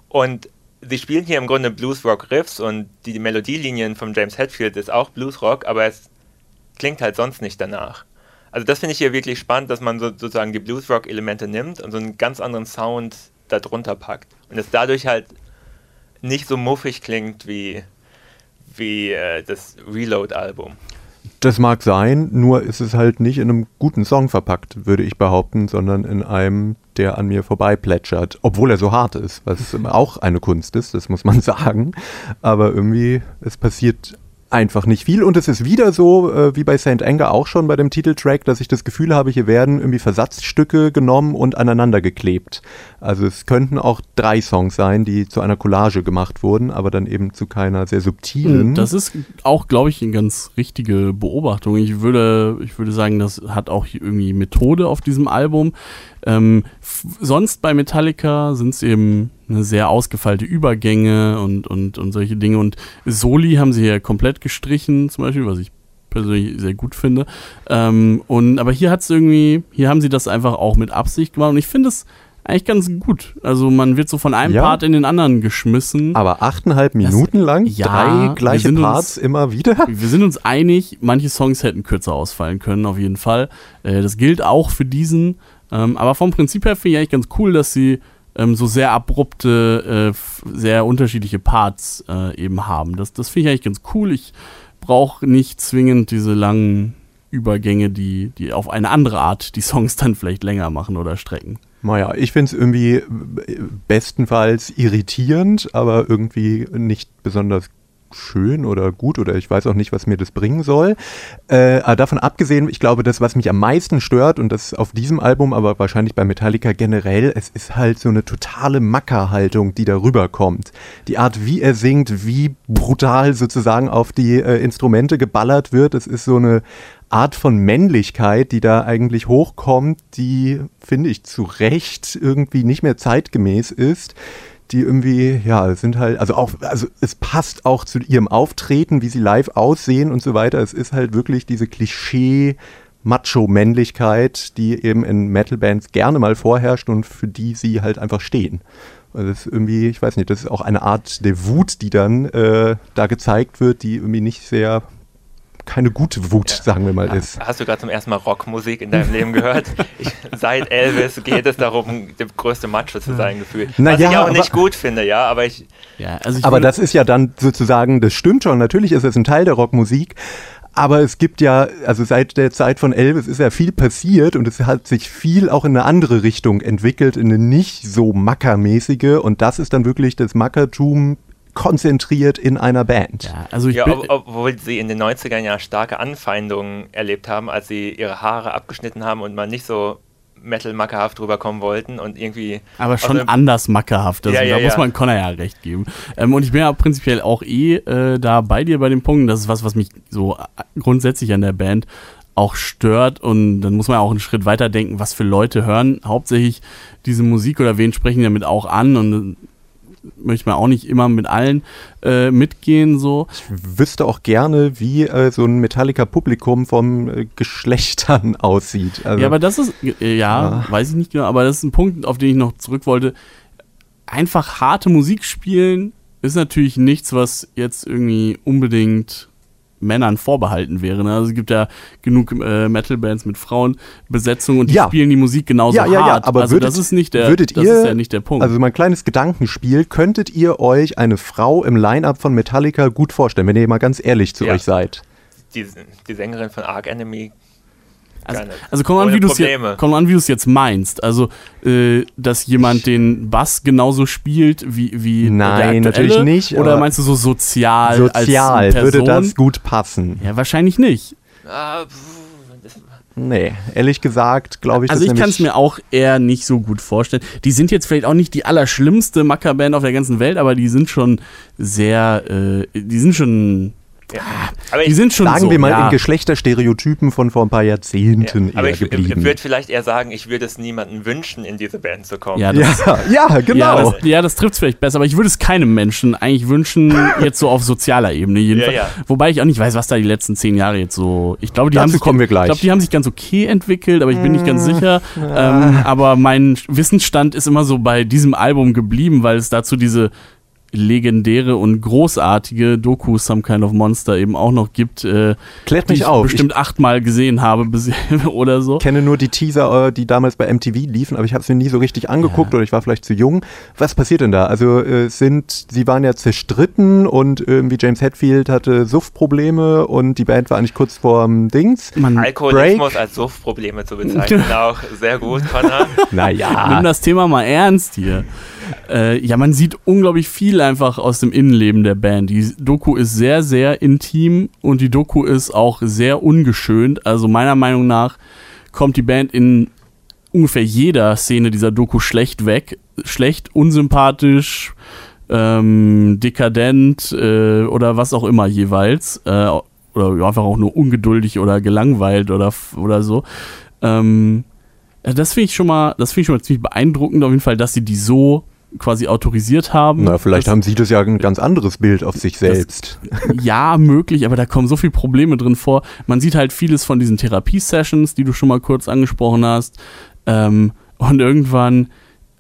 Und sie spielen hier im Grunde Bluesrock-Riffs und die Melodielinien von James Hetfield ist auch Bluesrock, aber es klingt halt sonst nicht danach. Also das finde ich hier wirklich spannend, dass man so, sozusagen die Bluesrock-Elemente nimmt und so einen ganz anderen Sound da drunter packt. Und es dadurch halt nicht so muffig klingt wie, wie äh, das Reload-Album.
Das mag sein, nur ist es halt nicht in einem guten Song verpackt, würde ich behaupten, sondern in einem, der an mir vorbei plätschert. Obwohl er so hart ist, was auch eine Kunst ist, das muss man [LAUGHS] sagen. Aber irgendwie, es passiert einfach nicht viel. Und es ist wieder so, äh, wie bei St. Anger auch schon bei dem Titeltrack, dass ich das Gefühl habe, hier werden irgendwie Versatzstücke genommen und aneinander geklebt. Also es könnten auch drei Songs sein, die zu einer Collage gemacht wurden, aber dann eben zu keiner sehr subtilen.
Das ist auch, glaube ich, eine ganz richtige Beobachtung. Ich würde, ich würde sagen, das hat auch irgendwie Methode auf diesem Album. Ähm, sonst bei Metallica sind es eben eine sehr ausgefeilte Übergänge und, und, und solche Dinge. Und Soli haben sie ja komplett gestrichen, zum Beispiel, was ich persönlich sehr gut finde. Ähm, und, aber hier hat es irgendwie, hier haben sie das einfach auch mit Absicht gemacht. Und ich finde es eigentlich ganz gut. Also man wird so von einem
Ja.
Part in den anderen geschmissen.
Aber achteinhalb Minuten lang,
ja,
drei gleiche
sind uns-
Parts immer wieder. [LAUGHS]
Wir sind uns einig, manche Songs hätten kürzer ausfallen können, auf jeden Fall. Äh, das gilt auch für diesen. Ähm, aber vom Prinzip her finde ich eigentlich ganz cool, dass sie ähm, so sehr abrupte, äh, sehr unterschiedliche Parts äh, eben haben. Das, das finde ich eigentlich ganz cool. Ich brauche nicht zwingend diese langen Übergänge, die, die auf eine andere Art die Songs dann vielleicht länger machen oder strecken.
Naja, ich finde es irgendwie äh, bestenfalls irritierend, aber irgendwie nicht besonders schön oder gut oder ich weiß auch nicht, was mir das bringen soll. Äh, aber davon abgesehen, ich glaube, das, was mich am meisten stört und das auf diesem Album, aber wahrscheinlich bei Metallica generell, es ist halt so eine totale Mackerhaltung, die darüber kommt. Die Art, wie er singt, wie brutal sozusagen auf die äh, Instrumente geballert wird, es ist so eine Art von Männlichkeit, die da eigentlich hochkommt, die, finde ich, zu Recht irgendwie nicht mehr zeitgemäß ist die irgendwie, ja, sind halt, also auch, also es passt auch zu ihrem Auftreten, wie sie live aussehen und so weiter. Es ist halt wirklich diese Klischee- Macho-Männlichkeit, die eben in Metal-Bands gerne mal vorherrscht und für die sie halt einfach stehen. Also das ist irgendwie, ich weiß nicht, das ist auch eine Art der Wut, die dann äh, da gezeigt wird, die irgendwie nicht sehr keine gute Wut, ja. sagen wir mal, ist.
Hast du gerade zum ersten Mal Rockmusik in deinem Leben gehört? Ich, seit Elvis geht es darum, der größte Macho zu sein, gefühlt.
Na
Was
ja,
ich auch
aber,
nicht gut finde, ja, aber ich.
Ja, also ich
aber das ist ja dann sozusagen, das stimmt schon, natürlich ist es ein Teil der Rockmusik, aber es gibt ja, also seit der Zeit von Elvis ist ja viel passiert und es hat sich viel auch in eine andere Richtung entwickelt, in eine nicht so mackermäßige. Und das ist dann wirklich das Mackertum konzentriert in einer Band.
Ja, also ich
ja, ob, obwohl sie in den 90ern ja starke Anfeindungen erlebt haben, als sie ihre Haare abgeschnitten haben und mal nicht so Metal-mackerhaft rüberkommen wollten und irgendwie.
Aber schon anders mackerhaft. Also
Ja, ja,
da muss
ja.
man Connor ja recht geben. Ähm, und ich bin ja prinzipiell auch eh äh, da bei dir bei dem Punkt. Das ist was, was mich so äh, grundsätzlich an der Band auch stört. Und dann muss man auch einen Schritt weiter denken, was für Leute hören hauptsächlich diese Musik oder wen sprechen die damit auch an. Und äh, möchte man auch nicht immer mit allen äh, mitgehen so.
Ich wüsste auch gerne, wie äh, so ein Metallica-Publikum vom äh, Geschlechtern [LAUGHS] aussieht. Also,
Ja, aber das ist, äh, ja,
Ja.
weiß ich nicht genau, aber das ist ein Punkt, auf den ich noch zurück wollte. Einfach harte Musik spielen ist natürlich nichts, was jetzt irgendwie unbedingt Männern vorbehalten wäre. Ne? Also es gibt ja genug äh, Metal-Bands mit Frauenbesetzung und die
Ja.
spielen die Musik genauso
Ja, ja, ja,
hart.
aber
also
würdet-
das ist nicht der,
würdet
das
ihr-
ist ja nicht der Punkt.
also mein kleines Gedankenspiel, könntet ihr euch eine Frau im Line-Up von Metallica gut vorstellen, wenn ihr mal ganz ehrlich zu
Ja.
euch seid?
Die, die Sängerin von Ark Enemy.
Also, also komm an, wie du es jetzt, komm an, wie du es jetzt meinst. Also, äh, dass jemand den Bass genauso spielt wie wie
Nein,
der aktuelle?
natürlich nicht,
Oder meinst du so sozial,
Sozial
als Person?
würde das gut passen.
Ja, wahrscheinlich nicht.
Ah,
Nee, ehrlich gesagt, glaube ich,
Also
das
ich kann es mir auch eher nicht so gut vorstellen. Die sind jetzt vielleicht auch nicht die allerschlimmste Mackerband auf der ganzen Welt, aber die sind schon sehr, äh, die sind schon,
ja. Aber
die
ich,
sind schon
Sagen
so,
wir mal
ja.
in Geschlechterstereotypen von vor ein paar Jahrzehnten
ja. aber
eher
ich, ich,
geblieben.
ich würde vielleicht eher sagen, ich würde es niemandem wünschen, in diese Band zu kommen.
Ja, das,
ja, [LAUGHS] ja, genau.
Ja, das, ja, das trifft es vielleicht besser, aber ich würde es keinem Menschen eigentlich wünschen, [LAUGHS] jetzt so auf sozialer Ebene jedenfalls.
Ja, ja.
Wobei ich auch nicht weiß, was da die letzten zehn Jahre jetzt so. Ich glaube, die
Dazu
haben sich,
kommen wir gleich.
Ich glaube, die haben sich ganz okay entwickelt, aber ich bin nicht ganz sicher. Ähm, aber mein Wissensstand ist immer so bei diesem Album geblieben, weil es dazu diese legendäre und großartige Doku Some Kind of Monster eben auch noch gibt, äh,
Klärt
die
mich
ich
auf.
bestimmt achtmal gesehen habe [LAUGHS] oder so.
Ich kenne nur die Teaser, äh, die damals bei MTV liefen, aber ich habe es mir nie so richtig angeguckt
Ja.
oder ich war vielleicht zu jung. Was passiert denn da? Also äh, sind, sie waren ja zerstritten und irgendwie James Hetfield hatte Suffprobleme und die Band war eigentlich kurz vorm Dings.
Man,
Alkoholismus als Suchtprobleme zu bezeichnen, [LAUGHS] auch sehr gut, Connor. [LAUGHS]
Naja.
Nimm das Thema mal ernst hier. Äh, ja, man sieht unglaublich viel einfach aus dem Innenleben der Band. Die Doku ist sehr, sehr intim und die Doku ist auch sehr ungeschönt. Also meiner Meinung nach kommt die Band in ungefähr jeder Szene dieser Doku schlecht weg. Schlecht, unsympathisch, ähm, dekadent äh, oder was auch immer jeweils. Äh, oder einfach auch nur ungeduldig oder gelangweilt oder, oder so. Ähm, das finde ich schon mal, das finde ich schon mal ziemlich beeindruckend auf jeden Fall, dass sie die so quasi autorisiert haben.
Na, vielleicht
das,
haben sie das ja ein ganz anderes Bild auf sich selbst. [LAUGHS]
Ja, möglich, aber da kommen so viele Probleme drin vor. Man sieht halt vieles von diesen Therapie-Sessions, die du schon mal kurz angesprochen hast. Ähm, und irgendwann,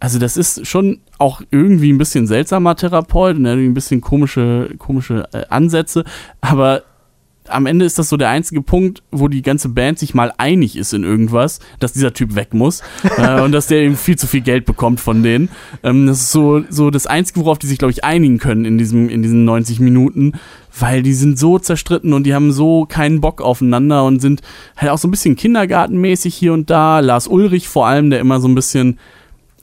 also das ist schon auch irgendwie ein bisschen seltsamer Therapeut und irgendwie ein bisschen komische, komische äh, Ansätze, aber am Ende ist das so der einzige Punkt, wo die ganze Band sich mal einig ist in irgendwas, dass dieser Typ weg muss [LAUGHS] äh, und dass der eben viel zu viel Geld bekommt von denen. Ähm, das ist so, so das Einzige, worauf die sich, glaube ich, einigen können in, diesem, in diesen 90 Minuten, weil die sind so zerstritten und die haben so keinen Bock aufeinander und sind halt auch so ein bisschen kindergartenmäßig hier und da. Lars Ulrich vor allem, der immer so ein bisschen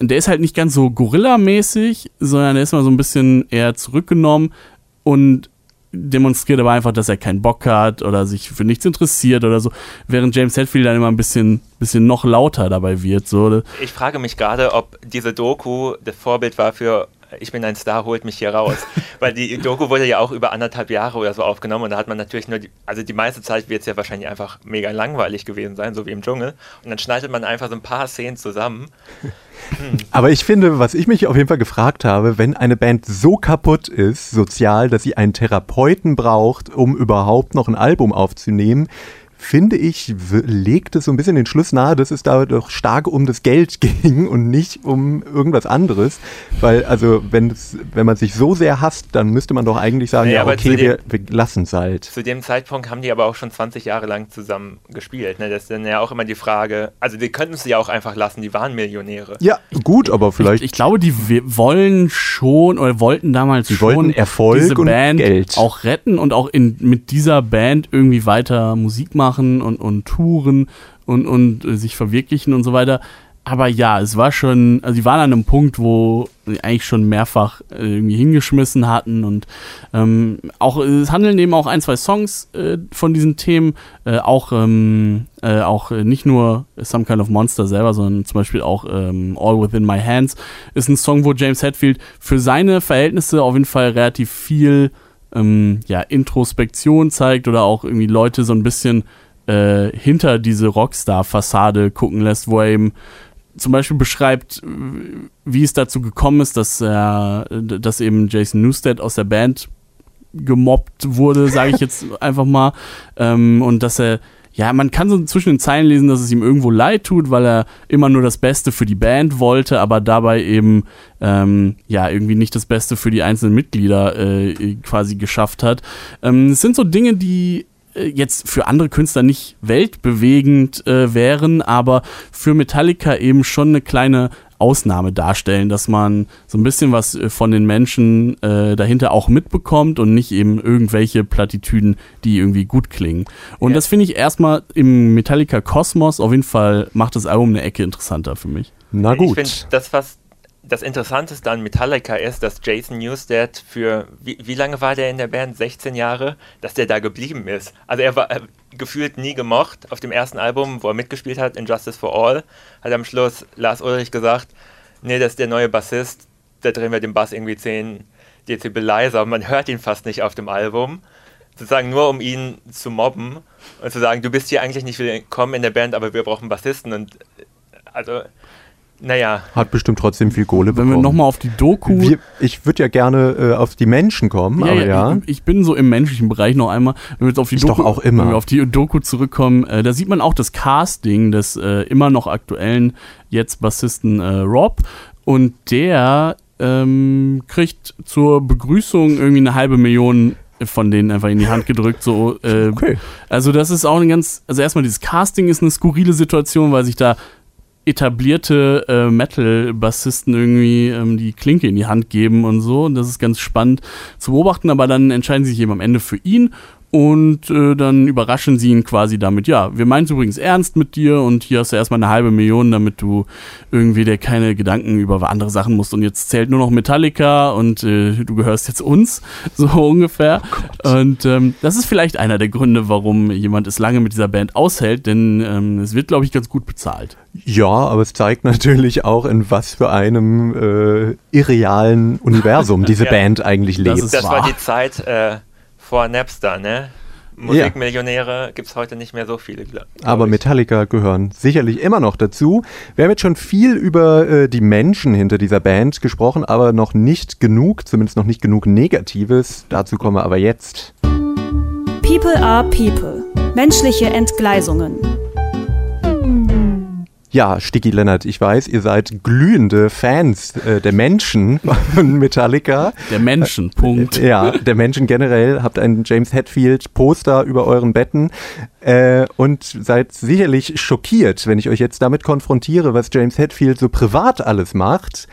der ist halt nicht ganz so Gorilla-mäßig, sondern der ist mal so ein bisschen eher zurückgenommen und demonstriert aber einfach, dass er keinen Bock hat oder sich für nichts interessiert oder so, während James Hetfield dann immer ein bisschen, bisschen noch lauter dabei wird. So.
Ich frage mich gerade, ob diese Doku das Vorbild war für ich bin ein Star, holt mich hier raus. [LAUGHS] Weil die Doku wurde ja auch über anderthalb Jahre oder so aufgenommen und da hat man natürlich nur, die, also die meiste Zeit wird es ja wahrscheinlich einfach mega langweilig gewesen sein, so wie im Dschungel. Und dann schneidet man einfach so ein paar Szenen zusammen.
Hm. [LAUGHS] Aber ich finde, was ich mich auf jeden Fall gefragt habe, wenn eine Band so kaputt ist, sozial, dass sie einen Therapeuten braucht, um überhaupt noch ein Album aufzunehmen, finde ich, legt es so ein bisschen den Schluss nahe, dass es da doch stark um das Geld [LAUGHS] ging und nicht um irgendwas anderes. Weil, also, wenn, man sich so sehr hasst, dann müsste man doch eigentlich sagen, naja, ja, okay, dem, wir, wir lassen es halt.
Zu dem Zeitpunkt haben die aber auch schon 20 Jahre lang zusammen gespielt. Ne? Das ist dann ja auch immer die Frage, also die könnten es ja auch einfach lassen, die waren Millionäre.
Ja, gut, aber vielleicht.
Ich, ich glaube, die wollen schon oder wollten damals die schon
wollten Erfolg diese
Band
Geld.
auch retten und auch in, mit dieser Band irgendwie weiter Musik machen machen und, und touren und, und äh, sich verwirklichen und so weiter. Aber ja, es war schon, also sie waren an einem Punkt, wo sie eigentlich schon mehrfach äh, irgendwie hingeschmissen hatten und ähm, auch, es handeln eben auch ein, zwei Songs äh, von diesen Themen, äh, auch, ähm, äh, auch äh, nicht nur Some Kind of Monster selber, sondern zum Beispiel auch ähm, All Within My Hands ist ein Song, wo James Hetfield für seine Verhältnisse auf jeden Fall relativ viel ähm, ja, Introspektion zeigt oder auch irgendwie Leute so ein bisschen äh, hinter diese Rockstar-Fassade gucken lässt, wo er eben zum Beispiel beschreibt, wie es dazu gekommen ist, dass er, dass eben Jason Newsted aus der Band gemobbt wurde, sage ich jetzt [LAUGHS] einfach mal, ähm, und dass er ja, man kann so zwischen den Zeilen lesen, dass es ihm irgendwo leid tut, weil er immer nur das Beste für die Band wollte, aber dabei eben ähm, ja irgendwie nicht das Beste für die einzelnen Mitglieder äh, quasi geschafft hat. Ähm, es sind so Dinge, die äh, jetzt für andere Künstler nicht weltbewegend äh, wären, aber für Metallica eben schon eine kleine Ausnahme darstellen, dass man so ein bisschen was äh, von den Menschen äh, dahinter auch mitbekommt und nicht eben irgendwelche Plattitüden, die irgendwie gut klingen. Und ja. das finde ich erstmal im Metallica Kosmos auf jeden Fall macht das Album eine Ecke interessanter für mich.
Na gut. Ich finde, das, was das Interessanteste an Metallica ist, dass Jason Newsted für, wie, wie, lange war der in der Band? 16 Jahre? Dass der da geblieben ist. Also er war gefühlt nie gemocht. Auf dem ersten Album, wo er mitgespielt hat, Injustice for All, hat am Schluss Lars Ulrich gesagt, nee, das ist der neue Bassist, da drehen wir den Bass irgendwie 10 Dezibel leiser. Man hört ihn fast nicht auf dem Album. Sozusagen nur, um ihn zu mobben und zu sagen, du bist hier eigentlich nicht willkommen in der Band, aber wir brauchen Bassisten. Und also naja.
Hat bestimmt trotzdem viel Kohle
Wenn bekommen. wir nochmal auf die Doku.
Wir, ich würde ja gerne äh, auf die Menschen kommen, ja, aber ja.
Ich, ich, bin so im menschlichen Bereich noch einmal. Wenn wir jetzt auf die,
ich
Doku,
doch auch immer.
Wenn wir auf die Doku zurückkommen, äh, da sieht man auch das Casting des äh, immer noch aktuellen jetzt Bassisten äh, Rob. Und der ähm, kriegt zur Begrüßung irgendwie eine halbe Million von denen einfach in die Hand gedrückt. So, äh, okay. Also das ist auch ein ganz, also erstmal dieses Casting ist eine skurrile Situation, weil sich da etablierte äh, Metal-Bassisten irgendwie ähm, die Klinke in die Hand geben und so. Und das ist ganz spannend zu beobachten, aber dann entscheiden sie sich eben am Ende für ihn und äh, dann überraschen sie ihn quasi damit, ja, wir meinen es übrigens ernst mit dir und hier hast du erstmal eine halbe Million, damit du irgendwie dir keine Gedanken über andere Sachen musst und jetzt zählt nur noch Metallica und äh, du gehörst jetzt uns, [LAUGHS] so ungefähr. Oh und ähm, das ist vielleicht einer der Gründe, warum jemand es lange mit dieser Band aushält, denn ähm, es wird, glaube ich, ganz gut bezahlt.
Ja, aber es zeigt natürlich auch, in was für einem äh, irrealen Universum [LAUGHS] diese ja, Band eigentlich lebt.
Das, das war die Zeit, äh, vor Napster, ne? Musikmillionäre ja. gibt es heute nicht mehr so viele.
Aber Metallica gehören sicherlich immer noch dazu. Wir haben jetzt schon viel über äh, die Menschen hinter dieser Band gesprochen, aber noch nicht genug, zumindest noch nicht genug Negatives. Dazu kommen wir aber jetzt.
People are People. Menschliche Entgleisungen.
Ja, Sticky Leonard, ich weiß, ihr seid glühende Fans äh, der Menschen von Metallica.
Der Menschen, Punkt.
Äh, ja, der Menschen generell. Habt ein James Hetfield Poster über euren Betten äh, und seid sicherlich schockiert, wenn ich euch jetzt damit konfrontiere, was James Hetfield so privat alles macht.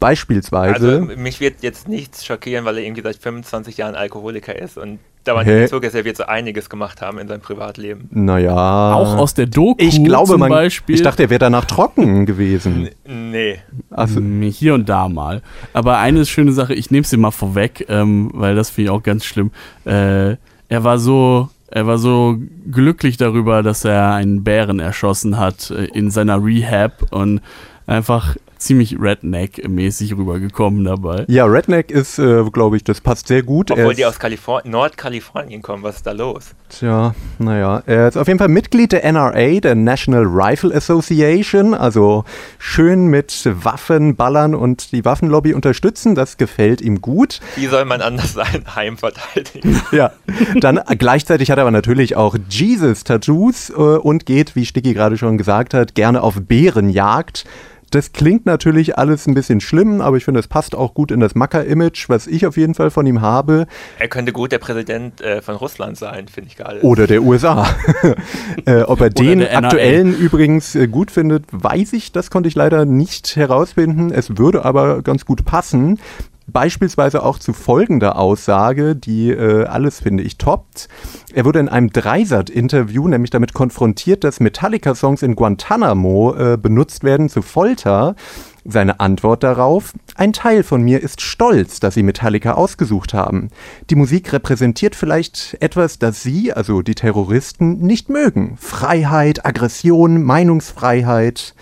Beispielsweise.
Also mich wird jetzt nichts schockieren, weil er irgendwie seit 25 Jahren Alkoholiker ist und dauernd
Hä?
Bezug ist, er wird so einiges gemacht haben in seinem Privatleben.
Naja.
Auch aus der Doku
Ich glaube,
zum
man.
Beispiel.
Ich dachte, er wäre danach trocken gewesen.
Nee.
Also,
Mm, Hier und da mal. Aber eine schöne Sache, ich nehme sie mal vorweg, ähm, weil das finde ich auch ganz schlimm. Äh, er war so, er war so glücklich darüber, dass er einen Bären erschossen hat äh, in seiner Rehab und einfach ziemlich Redneck-mäßig rübergekommen dabei.
ja, Redneck ist, äh, glaube ich, das passt sehr gut. Er
Obwohl
ist-
die aus Kalifornien, Nordkalifornien kommen, was ist da los?
Tja, naja, er ist auf jeden Fall Mitglied der NRA, der National Rifle Association, also schön mit Waffen ballern und die Waffenlobby unterstützen, das gefällt ihm gut.
Wie soll man anders [LAUGHS] sein Heim verteidigen?
Ja, dann gleichzeitig hat er aber natürlich auch Jesus-Tattoos äh, und geht, wie Sticky gerade schon gesagt hat, gerne auf Bärenjagd. Das klingt natürlich alles ein bisschen schlimm, aber ich finde, es passt auch gut in das Macker-Image, was ich auf jeden Fall von ihm habe.
Er könnte gut der Präsident äh, von Russland sein, finde ich gerade.
Oder der USA. [LAUGHS] äh, ob er den aktuellen übrigens äh, gut findet, weiß ich. Das konnte ich leider nicht herausfinden. Es würde aber ganz gut passen. Beispielsweise auch zu folgender Aussage, die äh, alles, finde ich, toppt. Er wurde in einem Dreisat-Interview nämlich damit konfrontiert, dass Metallica-Songs in Guantanamo äh, benutzt werden zur Folter. Seine Antwort darauf, ein Teil von mir ist stolz, dass sie Metallica ausgesucht haben. Die Musik repräsentiert vielleicht etwas, das sie, also die Terroristen, nicht mögen. Freiheit, Aggression, Meinungsfreiheit.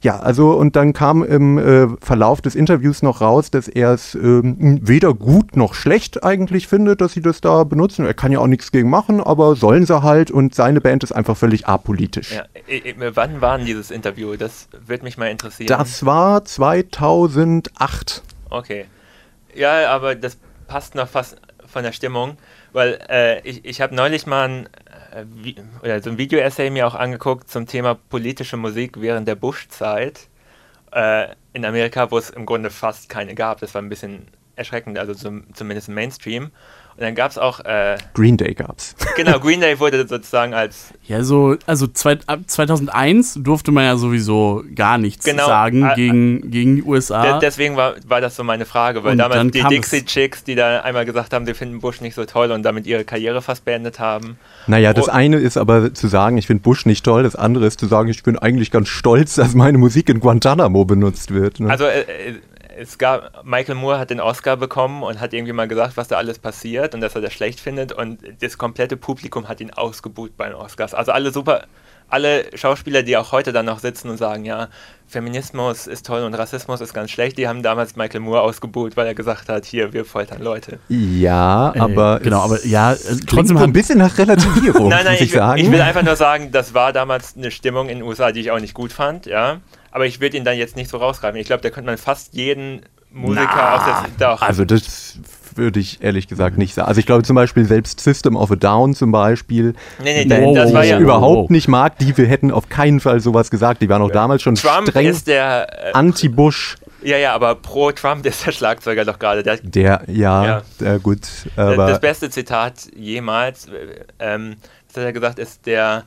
Ja, also und dann kam im äh, Verlauf des Interviews noch raus, dass er es ähm, weder gut noch schlecht eigentlich findet, dass sie das da benutzen. Er kann ja auch nichts gegen machen, aber sollen sie halt und seine Band ist einfach völlig apolitisch.
Ja, wann war denn dieses Interview? Das würde mich mal interessieren.
Das war 2008.
Okay. Ja, aber das passt noch fast von der Stimmung, weil äh, ich, ich habe neulich mal ein, oder so ein Video-Essay mir auch angeguckt zum Thema politische Musik während der Bush-Zeit äh, in Amerika, wo es im Grunde fast keine gab. Das war ein bisschen erschreckend, also zum, zumindest im Mainstream. Und dann gab es auch, äh,
Green Day gab's. [LAUGHS]
genau, Green Day wurde sozusagen als
Ja, so, also zwei, ab 2001 durfte man ja sowieso gar nichts
Genau,
sagen
äh,
gegen, gegen die USA.
De deswegen war, war das so meine Frage, weil
Und
damals die Dixie
es-
Chicks, die da einmal gesagt haben, sie finden Bush nicht so toll und damit ihre Karriere fast beendet haben.
Naja, das
Oh.
eine ist aber zu sagen, ich finde Bush nicht toll, das andere ist zu sagen, ich bin eigentlich ganz stolz, dass meine Musik in Guantanamo benutzt wird. Ne?
Also äh, äh, es gab, Michael Moore hat den Oscar bekommen und hat irgendwie mal gesagt, was da alles passiert und dass er das schlecht findet und das komplette Publikum hat ihn ausgebuht bei den Oscars. Also alle super, alle Schauspieler, die auch heute dann noch sitzen und sagen, ja, Feminismus ist toll und Rassismus ist ganz schlecht, die haben damals Michael Moore ausgebuht, weil er gesagt hat, hier, wir foltern Leute.
ja,
Äh,
aber
genau,
es
aber ja, äh, trotzdem
so ein bisschen nach Relativierung, [LAUGHS]
Nein, nein,
muss ich,
ich, will-
sagen.
ich will einfach nur sagen, das war damals eine Stimmung in den USA, die ich auch nicht gut fand, ja. Aber ich würde ihn dann jetzt nicht so rausgreifen. Ich glaube, da könnte man fast jeden Musiker
Na,
aus der doch,
Also das würde ich ehrlich gesagt nicht sagen. Also ich glaube zum Beispiel selbst System of a Down zum Beispiel,
Nee, nee,
Band,
das war ja-
überhaupt
Wow.
nicht mag, die wir hätten auf keinen Fall sowas gesagt. Die waren auch damals schon
Trump
streng
ist der. Äh,
anti-Bush.
ja, ja, aber pro Trump ist der Schlagzeuger doch gerade. Der,
Der, ja,
Ja.
der gut,
das beste Zitat jemals, äh, ähm, das hat er gesagt, ist der.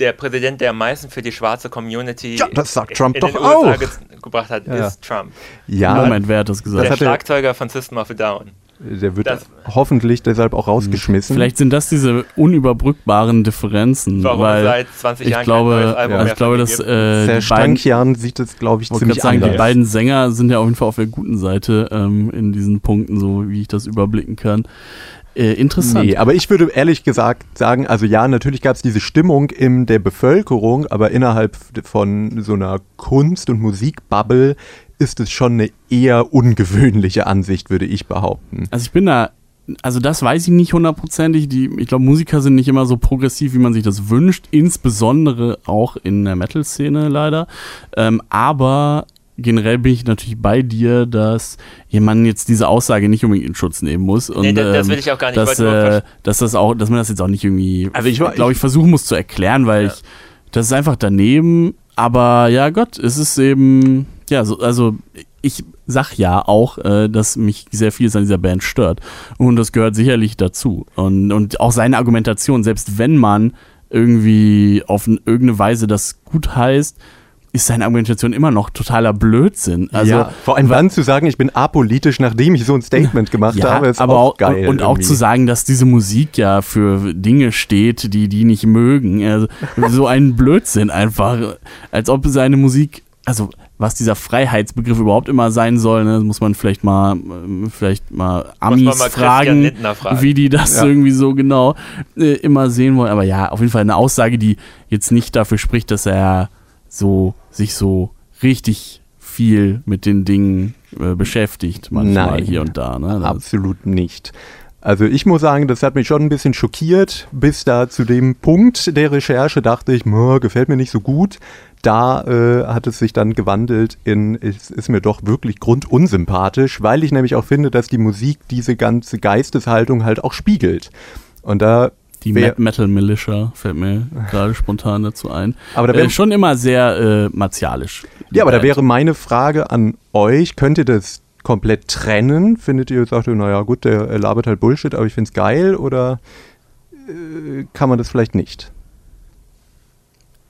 Der Präsident, der am meisten für die schwarze Community
Ja, das sagt Trump
in
doch
den USA
auch.
ge gebracht hat,
Ja.
ist Trump.
ja,
Moment, wer hat das gesagt?
Das
der
hat er-
Schlagzeuger von System of a Down.
der wird
das-
hoffentlich deshalb auch rausgeschmissen.
Vielleicht sind das diese unüberbrückbaren Differenzen,
Warum
weil
seit 20
ich
Jahren
glaube,
kein neues Album
ja,
ich glaube, dass äh, die beiden,
Stankian sieht es, glaube ich, ziemlich
sagen, die
anders.
beiden Sänger sind ja auf jeden Fall auf der guten Seite ähm, in diesen Punkten, so wie ich das überblicken kann. Äh, interessant.
Nee, aber ich würde ehrlich gesagt sagen, also ja, natürlich gab es diese Stimmung in der Bevölkerung, aber innerhalb von so einer Kunst- und Musikbubble ist es schon eine eher ungewöhnliche Ansicht, würde ich behaupten.
Also ich bin da, also das weiß ich nicht hundertprozentig. Die, ich glaube, Musiker sind nicht immer so progressiv, wie man sich das wünscht, insbesondere auch in der Metal-Szene leider. Ähm, aber generell bin ich natürlich bei dir, dass jemand jetzt diese Aussage nicht unbedingt in Schutz nehmen muss. Und,
Nee, das- das
ähm,
will ich auch gar nicht. Ich
Dass, äh, dass das auch, dass man das jetzt auch nicht irgendwie,
Also ich
glaube ich, versuchen muss zu erklären, weil
Ja.
ich, das ist einfach daneben. Aber ja, Gott, es ist eben, ja, so, also ich sag ja auch, äh, dass mich sehr vieles an dieser Band stört. Und das gehört sicherlich dazu. Und, und auch seine Argumentation, selbst wenn man irgendwie auf irgendeine Weise das gut heißt, ist seine Argumentation immer noch totaler Blödsinn. Also,
ja, vor allem dann zu sagen, ich bin apolitisch, nachdem ich so ein Statement gemacht
ja,
habe, ist
aber
auch geil.
Und, und auch zu sagen, dass diese Musik ja für Dinge steht, die die nicht mögen. Also, so ein Blödsinn einfach. Als ob seine Musik, also was dieser Freiheitsbegriff überhaupt immer sein soll, ne, muss man vielleicht mal, vielleicht mal Amis mal fragen, fragen, wie die das ja. irgendwie so genau äh, immer sehen wollen. Aber ja, auf jeden Fall eine Aussage, die jetzt nicht dafür spricht, dass er so sich so richtig viel mit den Dingen äh, beschäftigt, manchmal Nein, hier und da. Ne?
Absolut nicht. Also ich muss sagen, das hat mich schon ein bisschen schockiert. Bis da zu dem Punkt der Recherche dachte ich, gefällt mir nicht so gut. Da äh, hat es sich dann gewandelt in, es ist mir doch wirklich grundunsympathisch, weil ich nämlich auch finde, dass die Musik diese ganze Geisteshaltung halt auch spiegelt. Und da
die Mad Metal Militia fällt mir gerade spontan dazu ein. Aber da äh, schon immer sehr äh, martialisch.
Ja, aber Band. da wäre meine Frage an euch: Könnt ihr das komplett trennen? Findet ihr, sagt ihr, naja, gut, der labert halt Bullshit, aber ich finde es geil? Oder äh, kann man das vielleicht nicht?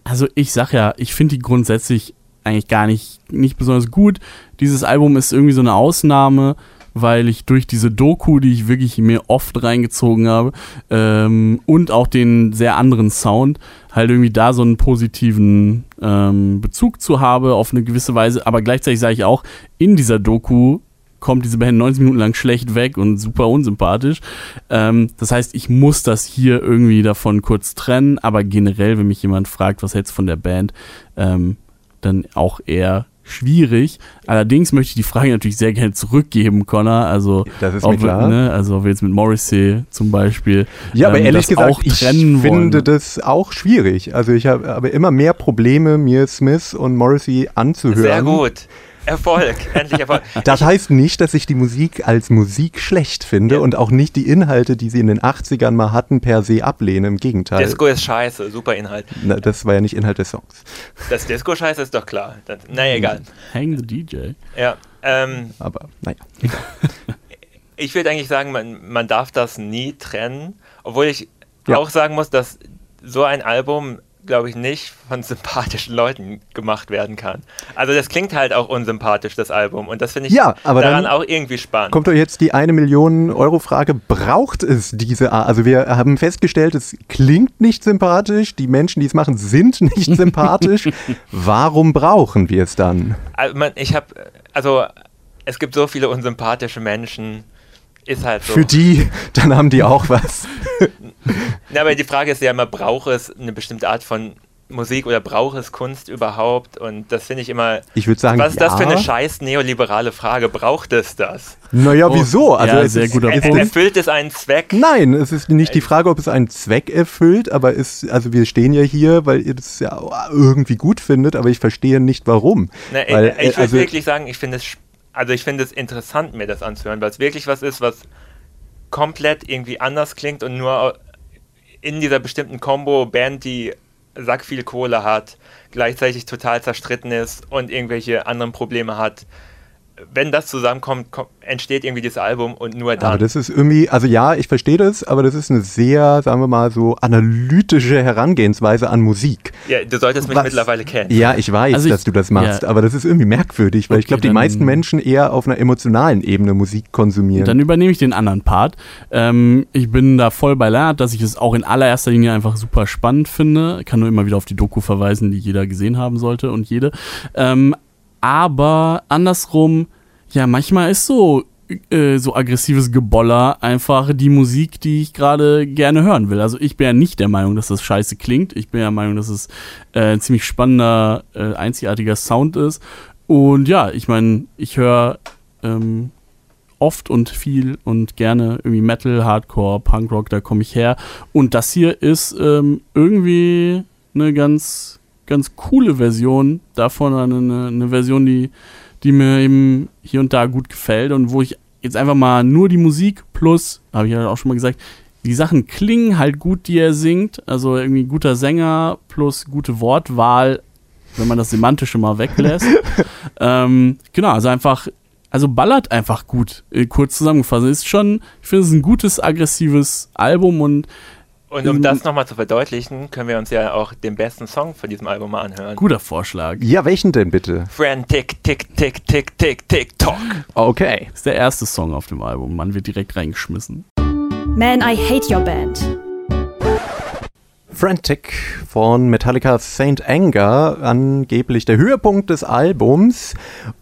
Also, ich sag ja, ich finde die grundsätzlich eigentlich gar nicht, nicht besonders gut. Dieses Album ist irgendwie so eine Ausnahme weil ich durch diese Doku, die ich wirklich mir oft reingezogen habe, ähm, und auch den sehr anderen Sound, halt irgendwie da so einen positiven ähm, Bezug zu habe auf eine gewisse Weise. Aber gleichzeitig sage ich auch, in dieser Doku kommt diese Band 90 Minuten lang schlecht weg und super unsympathisch. Ähm, das heißt, ich muss das hier irgendwie davon kurz trennen, aber generell, wenn mich jemand fragt, was hältst du von der Band, ähm, dann auch eher schwierig. Allerdings möchte ich die Frage natürlich sehr gerne zurückgeben, Connor. Also,
das ist ob, mir klar.
Ne, also, ob wir jetzt mit Morrissey zum Beispiel.
Ja, aber ähm, ehrlich gesagt, auch ich finde wollen. das auch schwierig. Also, ich habe aber immer mehr Probleme, mir Smith und Morrissey anzuhören. Sehr
gut. Erfolg, endlich Erfolg.
Das heißt nicht, dass ich die Musik als Musik schlecht finde ja. und auch nicht die Inhalte, die sie in den 80ern mal hatten, per se ablehne. Im Gegenteil.
Disco ist scheiße, super Inhalt.
Na, das war ja nicht Inhalt des Songs.
Das Disco scheiße ist doch klar. Das, naja, egal.
Hang the DJ.
Ja. Ähm,
Aber, naja,
egal. [LAUGHS] ich würde eigentlich sagen, man, man darf das nie trennen, obwohl ich ja. auch sagen muss, dass so ein Album glaube ich, nicht von sympathischen Leuten gemacht werden kann. Also das klingt halt auch unsympathisch, das Album. Und das finde ich
ja, aber
daran auch irgendwie spannend.
Kommt doch jetzt die eine Million Euro Frage, braucht es diese Art? Also wir haben festgestellt, es klingt nicht sympathisch, die Menschen, die es machen, sind nicht [LAUGHS] sympathisch. Warum brauchen wir es dann?
Also ich habe, also es gibt so viele unsympathische Menschen, ist halt so.
Für die, dann haben die auch was.
Na, aber die Frage ist ja immer, braucht es eine bestimmte Art von Musik oder braucht es Kunst überhaupt? Und das finde ich immer.
Ich würde sagen,
was ist ja. das für eine scheiß neoliberale Frage? Braucht es das?
Naja, oh, wieso?
Also ja, sehr guter
Punkt. Erfüllt es einen Zweck?
Nein, es ist nicht die Frage, ob es einen Zweck erfüllt, aber ist, also wir stehen ja hier, weil ihr das ja irgendwie gut findet, aber ich verstehe nicht warum.
Na, weil, ich, ich würde also, wirklich sagen, ich finde es also ich finde es interessant, mir das anzuhören, weil es wirklich was ist, was komplett irgendwie anders klingt und nur in dieser bestimmten Combo Band, die Sack viel Kohle hat, gleichzeitig total zerstritten ist und irgendwelche anderen Probleme hat, wenn das zusammenkommt, entsteht irgendwie dieses Album und nur dann.
Aber das ist irgendwie, also ja, ich verstehe das, aber das ist eine sehr, sagen wir mal, so analytische Herangehensweise an Musik.
Ja, du solltest mich Was, mittlerweile kennen.
Ja, ich weiß, also ich, dass du das machst, ja. aber das ist irgendwie merkwürdig, weil okay, ich glaube, die meisten Menschen eher auf einer emotionalen Ebene Musik konsumieren.
Dann übernehme ich den anderen Part. Ähm, ich bin da voll bei Lennart, dass ich es auch in allererster Linie einfach super spannend finde. Ich kann nur immer wieder auf die Doku verweisen, die jeder gesehen haben sollte und jede. Ähm, aber andersrum, ja, manchmal ist so äh, so aggressives Geboller einfach die Musik, die ich gerade gerne hören will. Also ich bin ja nicht der Meinung, dass das scheiße klingt. Ich bin ja der Meinung, dass es äh, ein ziemlich spannender, äh, einzigartiger Sound ist. Und ja, ich meine, ich höre ähm, oft und viel und gerne irgendwie Metal, Hardcore, Punkrock, da komme ich her. Und das hier ist ähm, irgendwie eine ganz ganz coole Version davon, eine, eine Version, die, die mir eben hier und da gut gefällt und wo ich jetzt einfach mal nur die Musik plus, habe ich ja auch schon mal gesagt, die Sachen klingen halt gut, die er singt. Also irgendwie guter Sänger plus gute Wortwahl, wenn man das Semantische mal weglässt. [LAUGHS] ähm, genau, also einfach, also ballert einfach gut, äh, kurz zusammengefasst. Ist schon, ich finde es ein gutes, aggressives Album und
Und um das nochmal zu verdeutlichen, können wir uns ja auch den besten Song von diesem Album mal anhören.
Guter Vorschlag.
Ja, welchen denn bitte?
Frantic, tick, tick, tick, tick, tick, tock.
Okay.
Das ist der erste Song auf dem Album. Man wird direkt reingeschmissen.
Man, I Hate Your Band.
Frantic von Metallica Saint Anger, angeblich der Höhepunkt des Albums.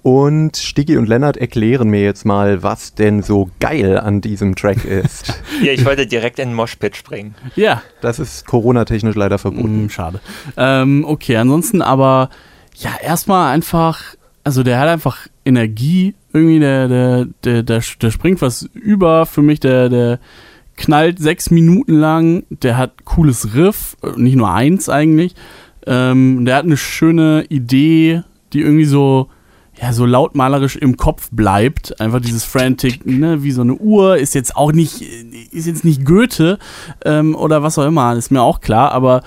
Und Stiggy und Lennart erklären mir jetzt mal, was denn so geil an diesem Track ist. [LAUGHS]
ja, ich wollte direkt in den Moshpit springen.
Ja.
Das ist Corona-technisch leider verboten.
Mm, schade. Ähm, okay, ansonsten aber, ja, erstmal einfach, also der hat einfach Energie, irgendwie, der, der, der, der, der springt was über für mich, der, der, knallt sechs Minuten lang, der hat cooles Riff, nicht nur eins eigentlich. Ähm, der hat eine schöne Idee, die irgendwie so, ja, so lautmalerisch im Kopf bleibt. Einfach dieses Frantic, ne, wie so eine Uhr, ist jetzt auch nicht, ist jetzt nicht Goethe ähm, oder was auch immer, ist mir auch klar, aber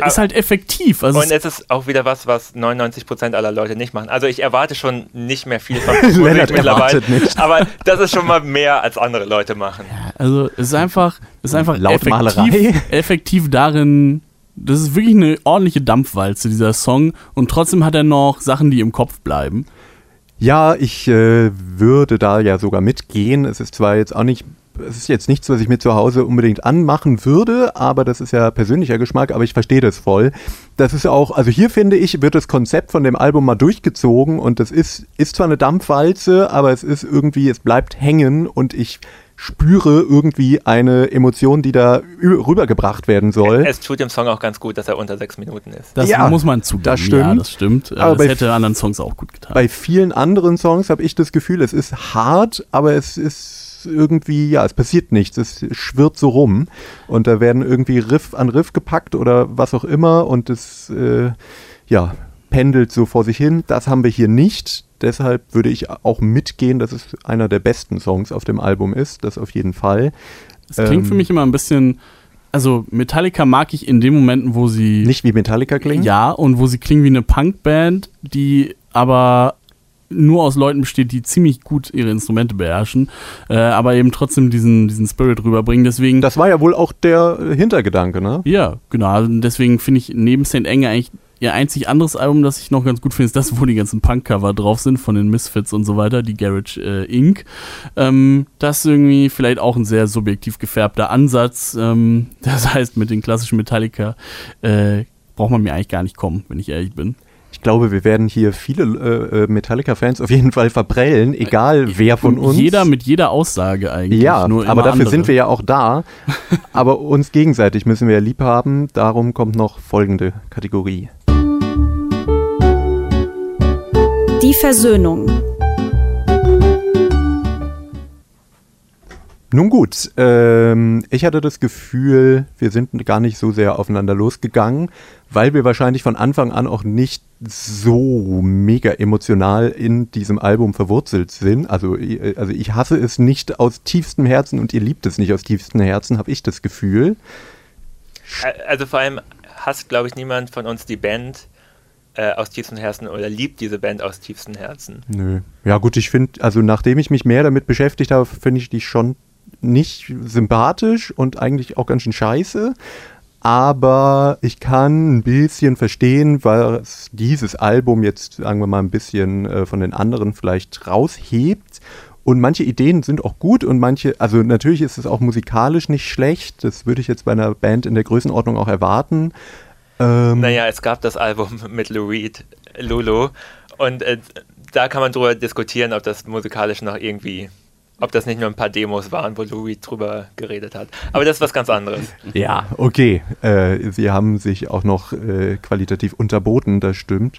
äh, ist halt effektiv.
Also und es ist auch wieder was, was 99% aller Leute nicht machen. Also ich erwarte schon nicht mehr viel von [LAUGHS]
Musik mittlerweile. Nicht.
Aber das ist schon mal mehr, als andere Leute machen.
Ja, also es ist einfach, es ist einfach effektiv, [LAUGHS] effektiv darin, das ist wirklich eine ordentliche Dampfwalze, dieser Song. Und trotzdem hat er noch Sachen, die im Kopf bleiben.
Ja, ich äh, würde da ja sogar mitgehen. Es ist zwar jetzt auch nicht es ist jetzt nichts, was ich mir zu Hause unbedingt anmachen würde, aber das ist ja persönlicher Geschmack, aber ich verstehe das voll. Das ist auch, also hier finde ich, wird das Konzept von dem Album mal durchgezogen und das ist, ist zwar eine Dampfwalze, aber es ist irgendwie, es bleibt hängen und ich spüre irgendwie eine Emotion, die da rübergebracht werden soll.
Es tut dem Song auch ganz gut, dass er unter sechs Minuten ist.
Das ja, muss man zugeben.
Das stimmt. Ja,
das stimmt. Aber das hätte anderen Songs auch gut getan.
Bei vielen anderen Songs habe ich das Gefühl, es ist hart, aber es ist irgendwie, ja, es passiert nichts, es schwirrt so rum und da werden irgendwie Riff an Riff gepackt oder was auch immer und es, äh, ja, pendelt so vor sich hin. Das haben wir hier nicht. Deshalb würde ich auch mitgehen, dass es einer der besten Songs auf dem Album ist. Das auf jeden Fall.
Es klingt ähm, für mich immer ein bisschen. Also Metallica mag ich in den Momenten, wo sie.
Nicht wie Metallica klingen?
Ja, und wo sie klingen wie eine Punkband, die aber nur aus Leuten besteht, die ziemlich gut ihre Instrumente beherrschen, äh, aber eben trotzdem diesen, diesen Spirit rüberbringen. Deswegen,
das war ja wohl auch der Hintergedanke, ne?
Ja, genau. Also deswegen finde ich neben St. Enge eigentlich ihr einzig anderes Album, das ich noch ganz gut finde, ist das, wo die ganzen Punk-Cover drauf sind von den Misfits und so weiter, die Garage äh, Inc. Ähm, das ist irgendwie vielleicht auch ein sehr subjektiv gefärbter Ansatz. Ähm, [LAUGHS] das heißt, mit den klassischen Metallica äh, braucht man mir eigentlich gar nicht kommen, wenn ich ehrlich bin.
Ich glaube, wir werden hier viele äh, äh, Metallica-Fans auf jeden Fall verprellen, egal äh, wer von uns.
Jeder mit jeder Aussage eigentlich.
Ja, aber dafür andere. sind wir ja auch da. [LAUGHS] aber uns gegenseitig müssen wir ja lieb haben. Darum kommt noch folgende Kategorie.
Die Versöhnung.
Nun gut, ähm, ich hatte das Gefühl, wir sind gar nicht so sehr aufeinander losgegangen, weil wir wahrscheinlich von Anfang an auch nicht so mega emotional in diesem Album verwurzelt sind. Also, äh, also ich hasse es nicht aus tiefstem Herzen und ihr liebt es nicht aus tiefstem Herzen, habe ich das Gefühl.
Also vor allem hasst, glaube ich, niemand von uns die Band äh, aus tiefstem Herzen oder liebt diese Band aus tiefstem Herzen.
Nö. Ja gut, ich finde, also nachdem ich mich mehr damit beschäftigt habe, finde ich die schon nicht sympathisch und eigentlich auch ganz schön scheiße. Aber ich kann ein bisschen verstehen, was dieses Album jetzt, sagen wir mal, ein bisschen äh, von den anderen vielleicht raushebt. Und manche Ideen sind auch gut und manche, also natürlich ist es auch musikalisch nicht schlecht. Das würde ich jetzt bei einer Band in der Größenordnung auch erwarten.
Ähm naja, es gab das Album [LAUGHS] mit Lou Reed, Lulu. Und äh, da kann man drüber diskutieren, ob das musikalisch noch irgendwie ob das nicht nur ein paar Demos waren, wo Louis drüber geredet hat. Aber das ist was ganz anderes.
Ja, okay. Äh, sie haben sich auch noch äh, qualitativ unterboten, das stimmt.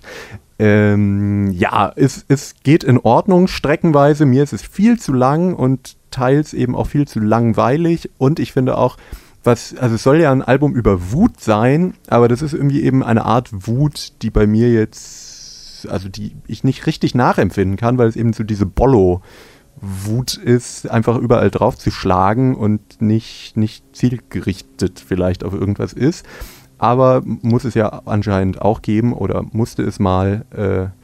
Ähm, ja, es, es geht in Ordnung streckenweise. Mir ist es viel zu lang und teils eben auch viel zu langweilig. Und ich finde auch, was, also es soll ja ein Album über Wut sein, aber das ist irgendwie eben eine Art Wut, die bei mir jetzt, also die ich nicht richtig nachempfinden kann, weil es eben so diese Bollo- Wut ist, einfach überall drauf zu schlagen und nicht, nicht zielgerichtet vielleicht auf irgendwas ist. Aber muss es ja anscheinend auch geben oder musste es mal. Äh,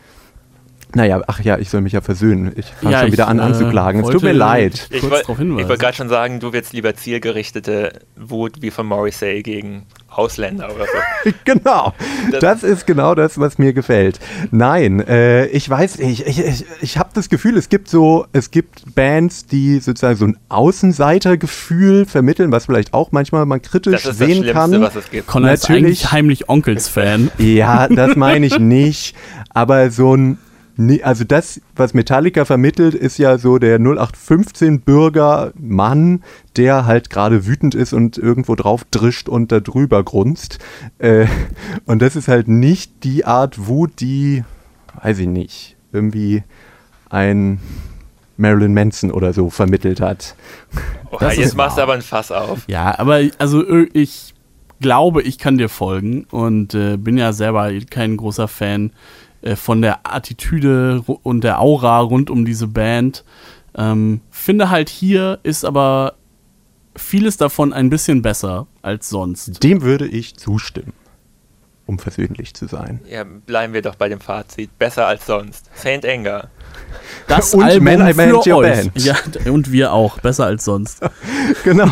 Naja, ach ja, ich soll mich ja versöhnen. Ich fange
Ja,
schon wieder
ich,
an
äh,
anzuklagen. Es tut
wollte-
mir leid.
Ich ich wollte gerade schon sagen, du willst lieber zielgerichtete Wut wie von Morrissey gegen Ausländer oder so. [LAUGHS]
Genau.
Das-
Das ist genau das, was mir gefällt. Nein, äh, ich weiß nicht. Ich, ich, ich habe das Gefühl, es gibt so, es gibt Bands, die sozusagen so ein Außenseitergefühl vermitteln, was vielleicht auch manchmal man kritisch
Das ist das
sehen
Schlimmste,
kann.
was es gibt.
Connor ist
Natürlich.
eigentlich heimlich Onkels-Fan.
Ja, das meine ich [LAUGHS] nicht. Aber so ein, nee, also das, was Metallica vermittelt, ist ja so der 0815-Bürger Mann, der halt gerade wütend ist und irgendwo drauf drischt und da drüber grunzt. Äh, und das ist halt nicht die Art Wut, die, weiß ich nicht, irgendwie ein Marilyn Manson oder so vermittelt hat.
Oh,
Das
jetzt machst du aber ein Fass auf.
Ja, aber also äh, ich glaube, ich kann dir folgen und äh, bin ja selber kein großer Fan äh, von der Attitüde und der Aura rund um diese Band. Ähm, finde halt hier ist aber vieles davon ein bisschen besser als sonst.
Dem würde ich zustimmen, um versöhnlich zu sein.
Ja, bleiben wir doch bei dem Fazit. Besser als sonst. Saint Anger.
Das
Und
Album
Man, I
für
Manage Your
euch.
Band.
Ja, und wir auch. Besser als sonst. [LAUGHS]
Genau.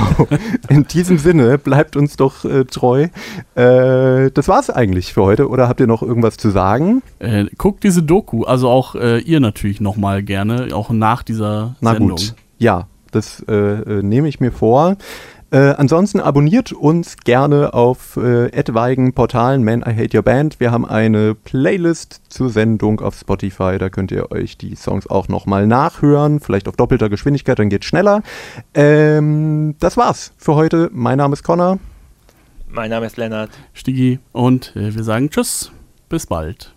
In diesem Sinne, bleibt uns doch äh, treu. Äh, das war's eigentlich für heute. Oder habt ihr noch irgendwas zu sagen?
Äh, guckt diese Doku, also auch äh, ihr natürlich nochmal gerne, auch nach dieser
Na
Sendung.
gut. Ja, das äh, äh, nehme ich mir vor. Äh, ansonsten abonniert uns gerne auf äh, etwaigen Portalen Man I Hate Your Band. Wir haben eine Playlist zur Sendung auf Spotify. Da könnt ihr euch die Songs auch nochmal nachhören. Vielleicht auf doppelter Geschwindigkeit, dann geht's schneller. Ähm, das war's für heute. Mein Name ist Connor.
Mein Name ist Lennart.
Stigi und äh, wir sagen Tschüss, bis bald.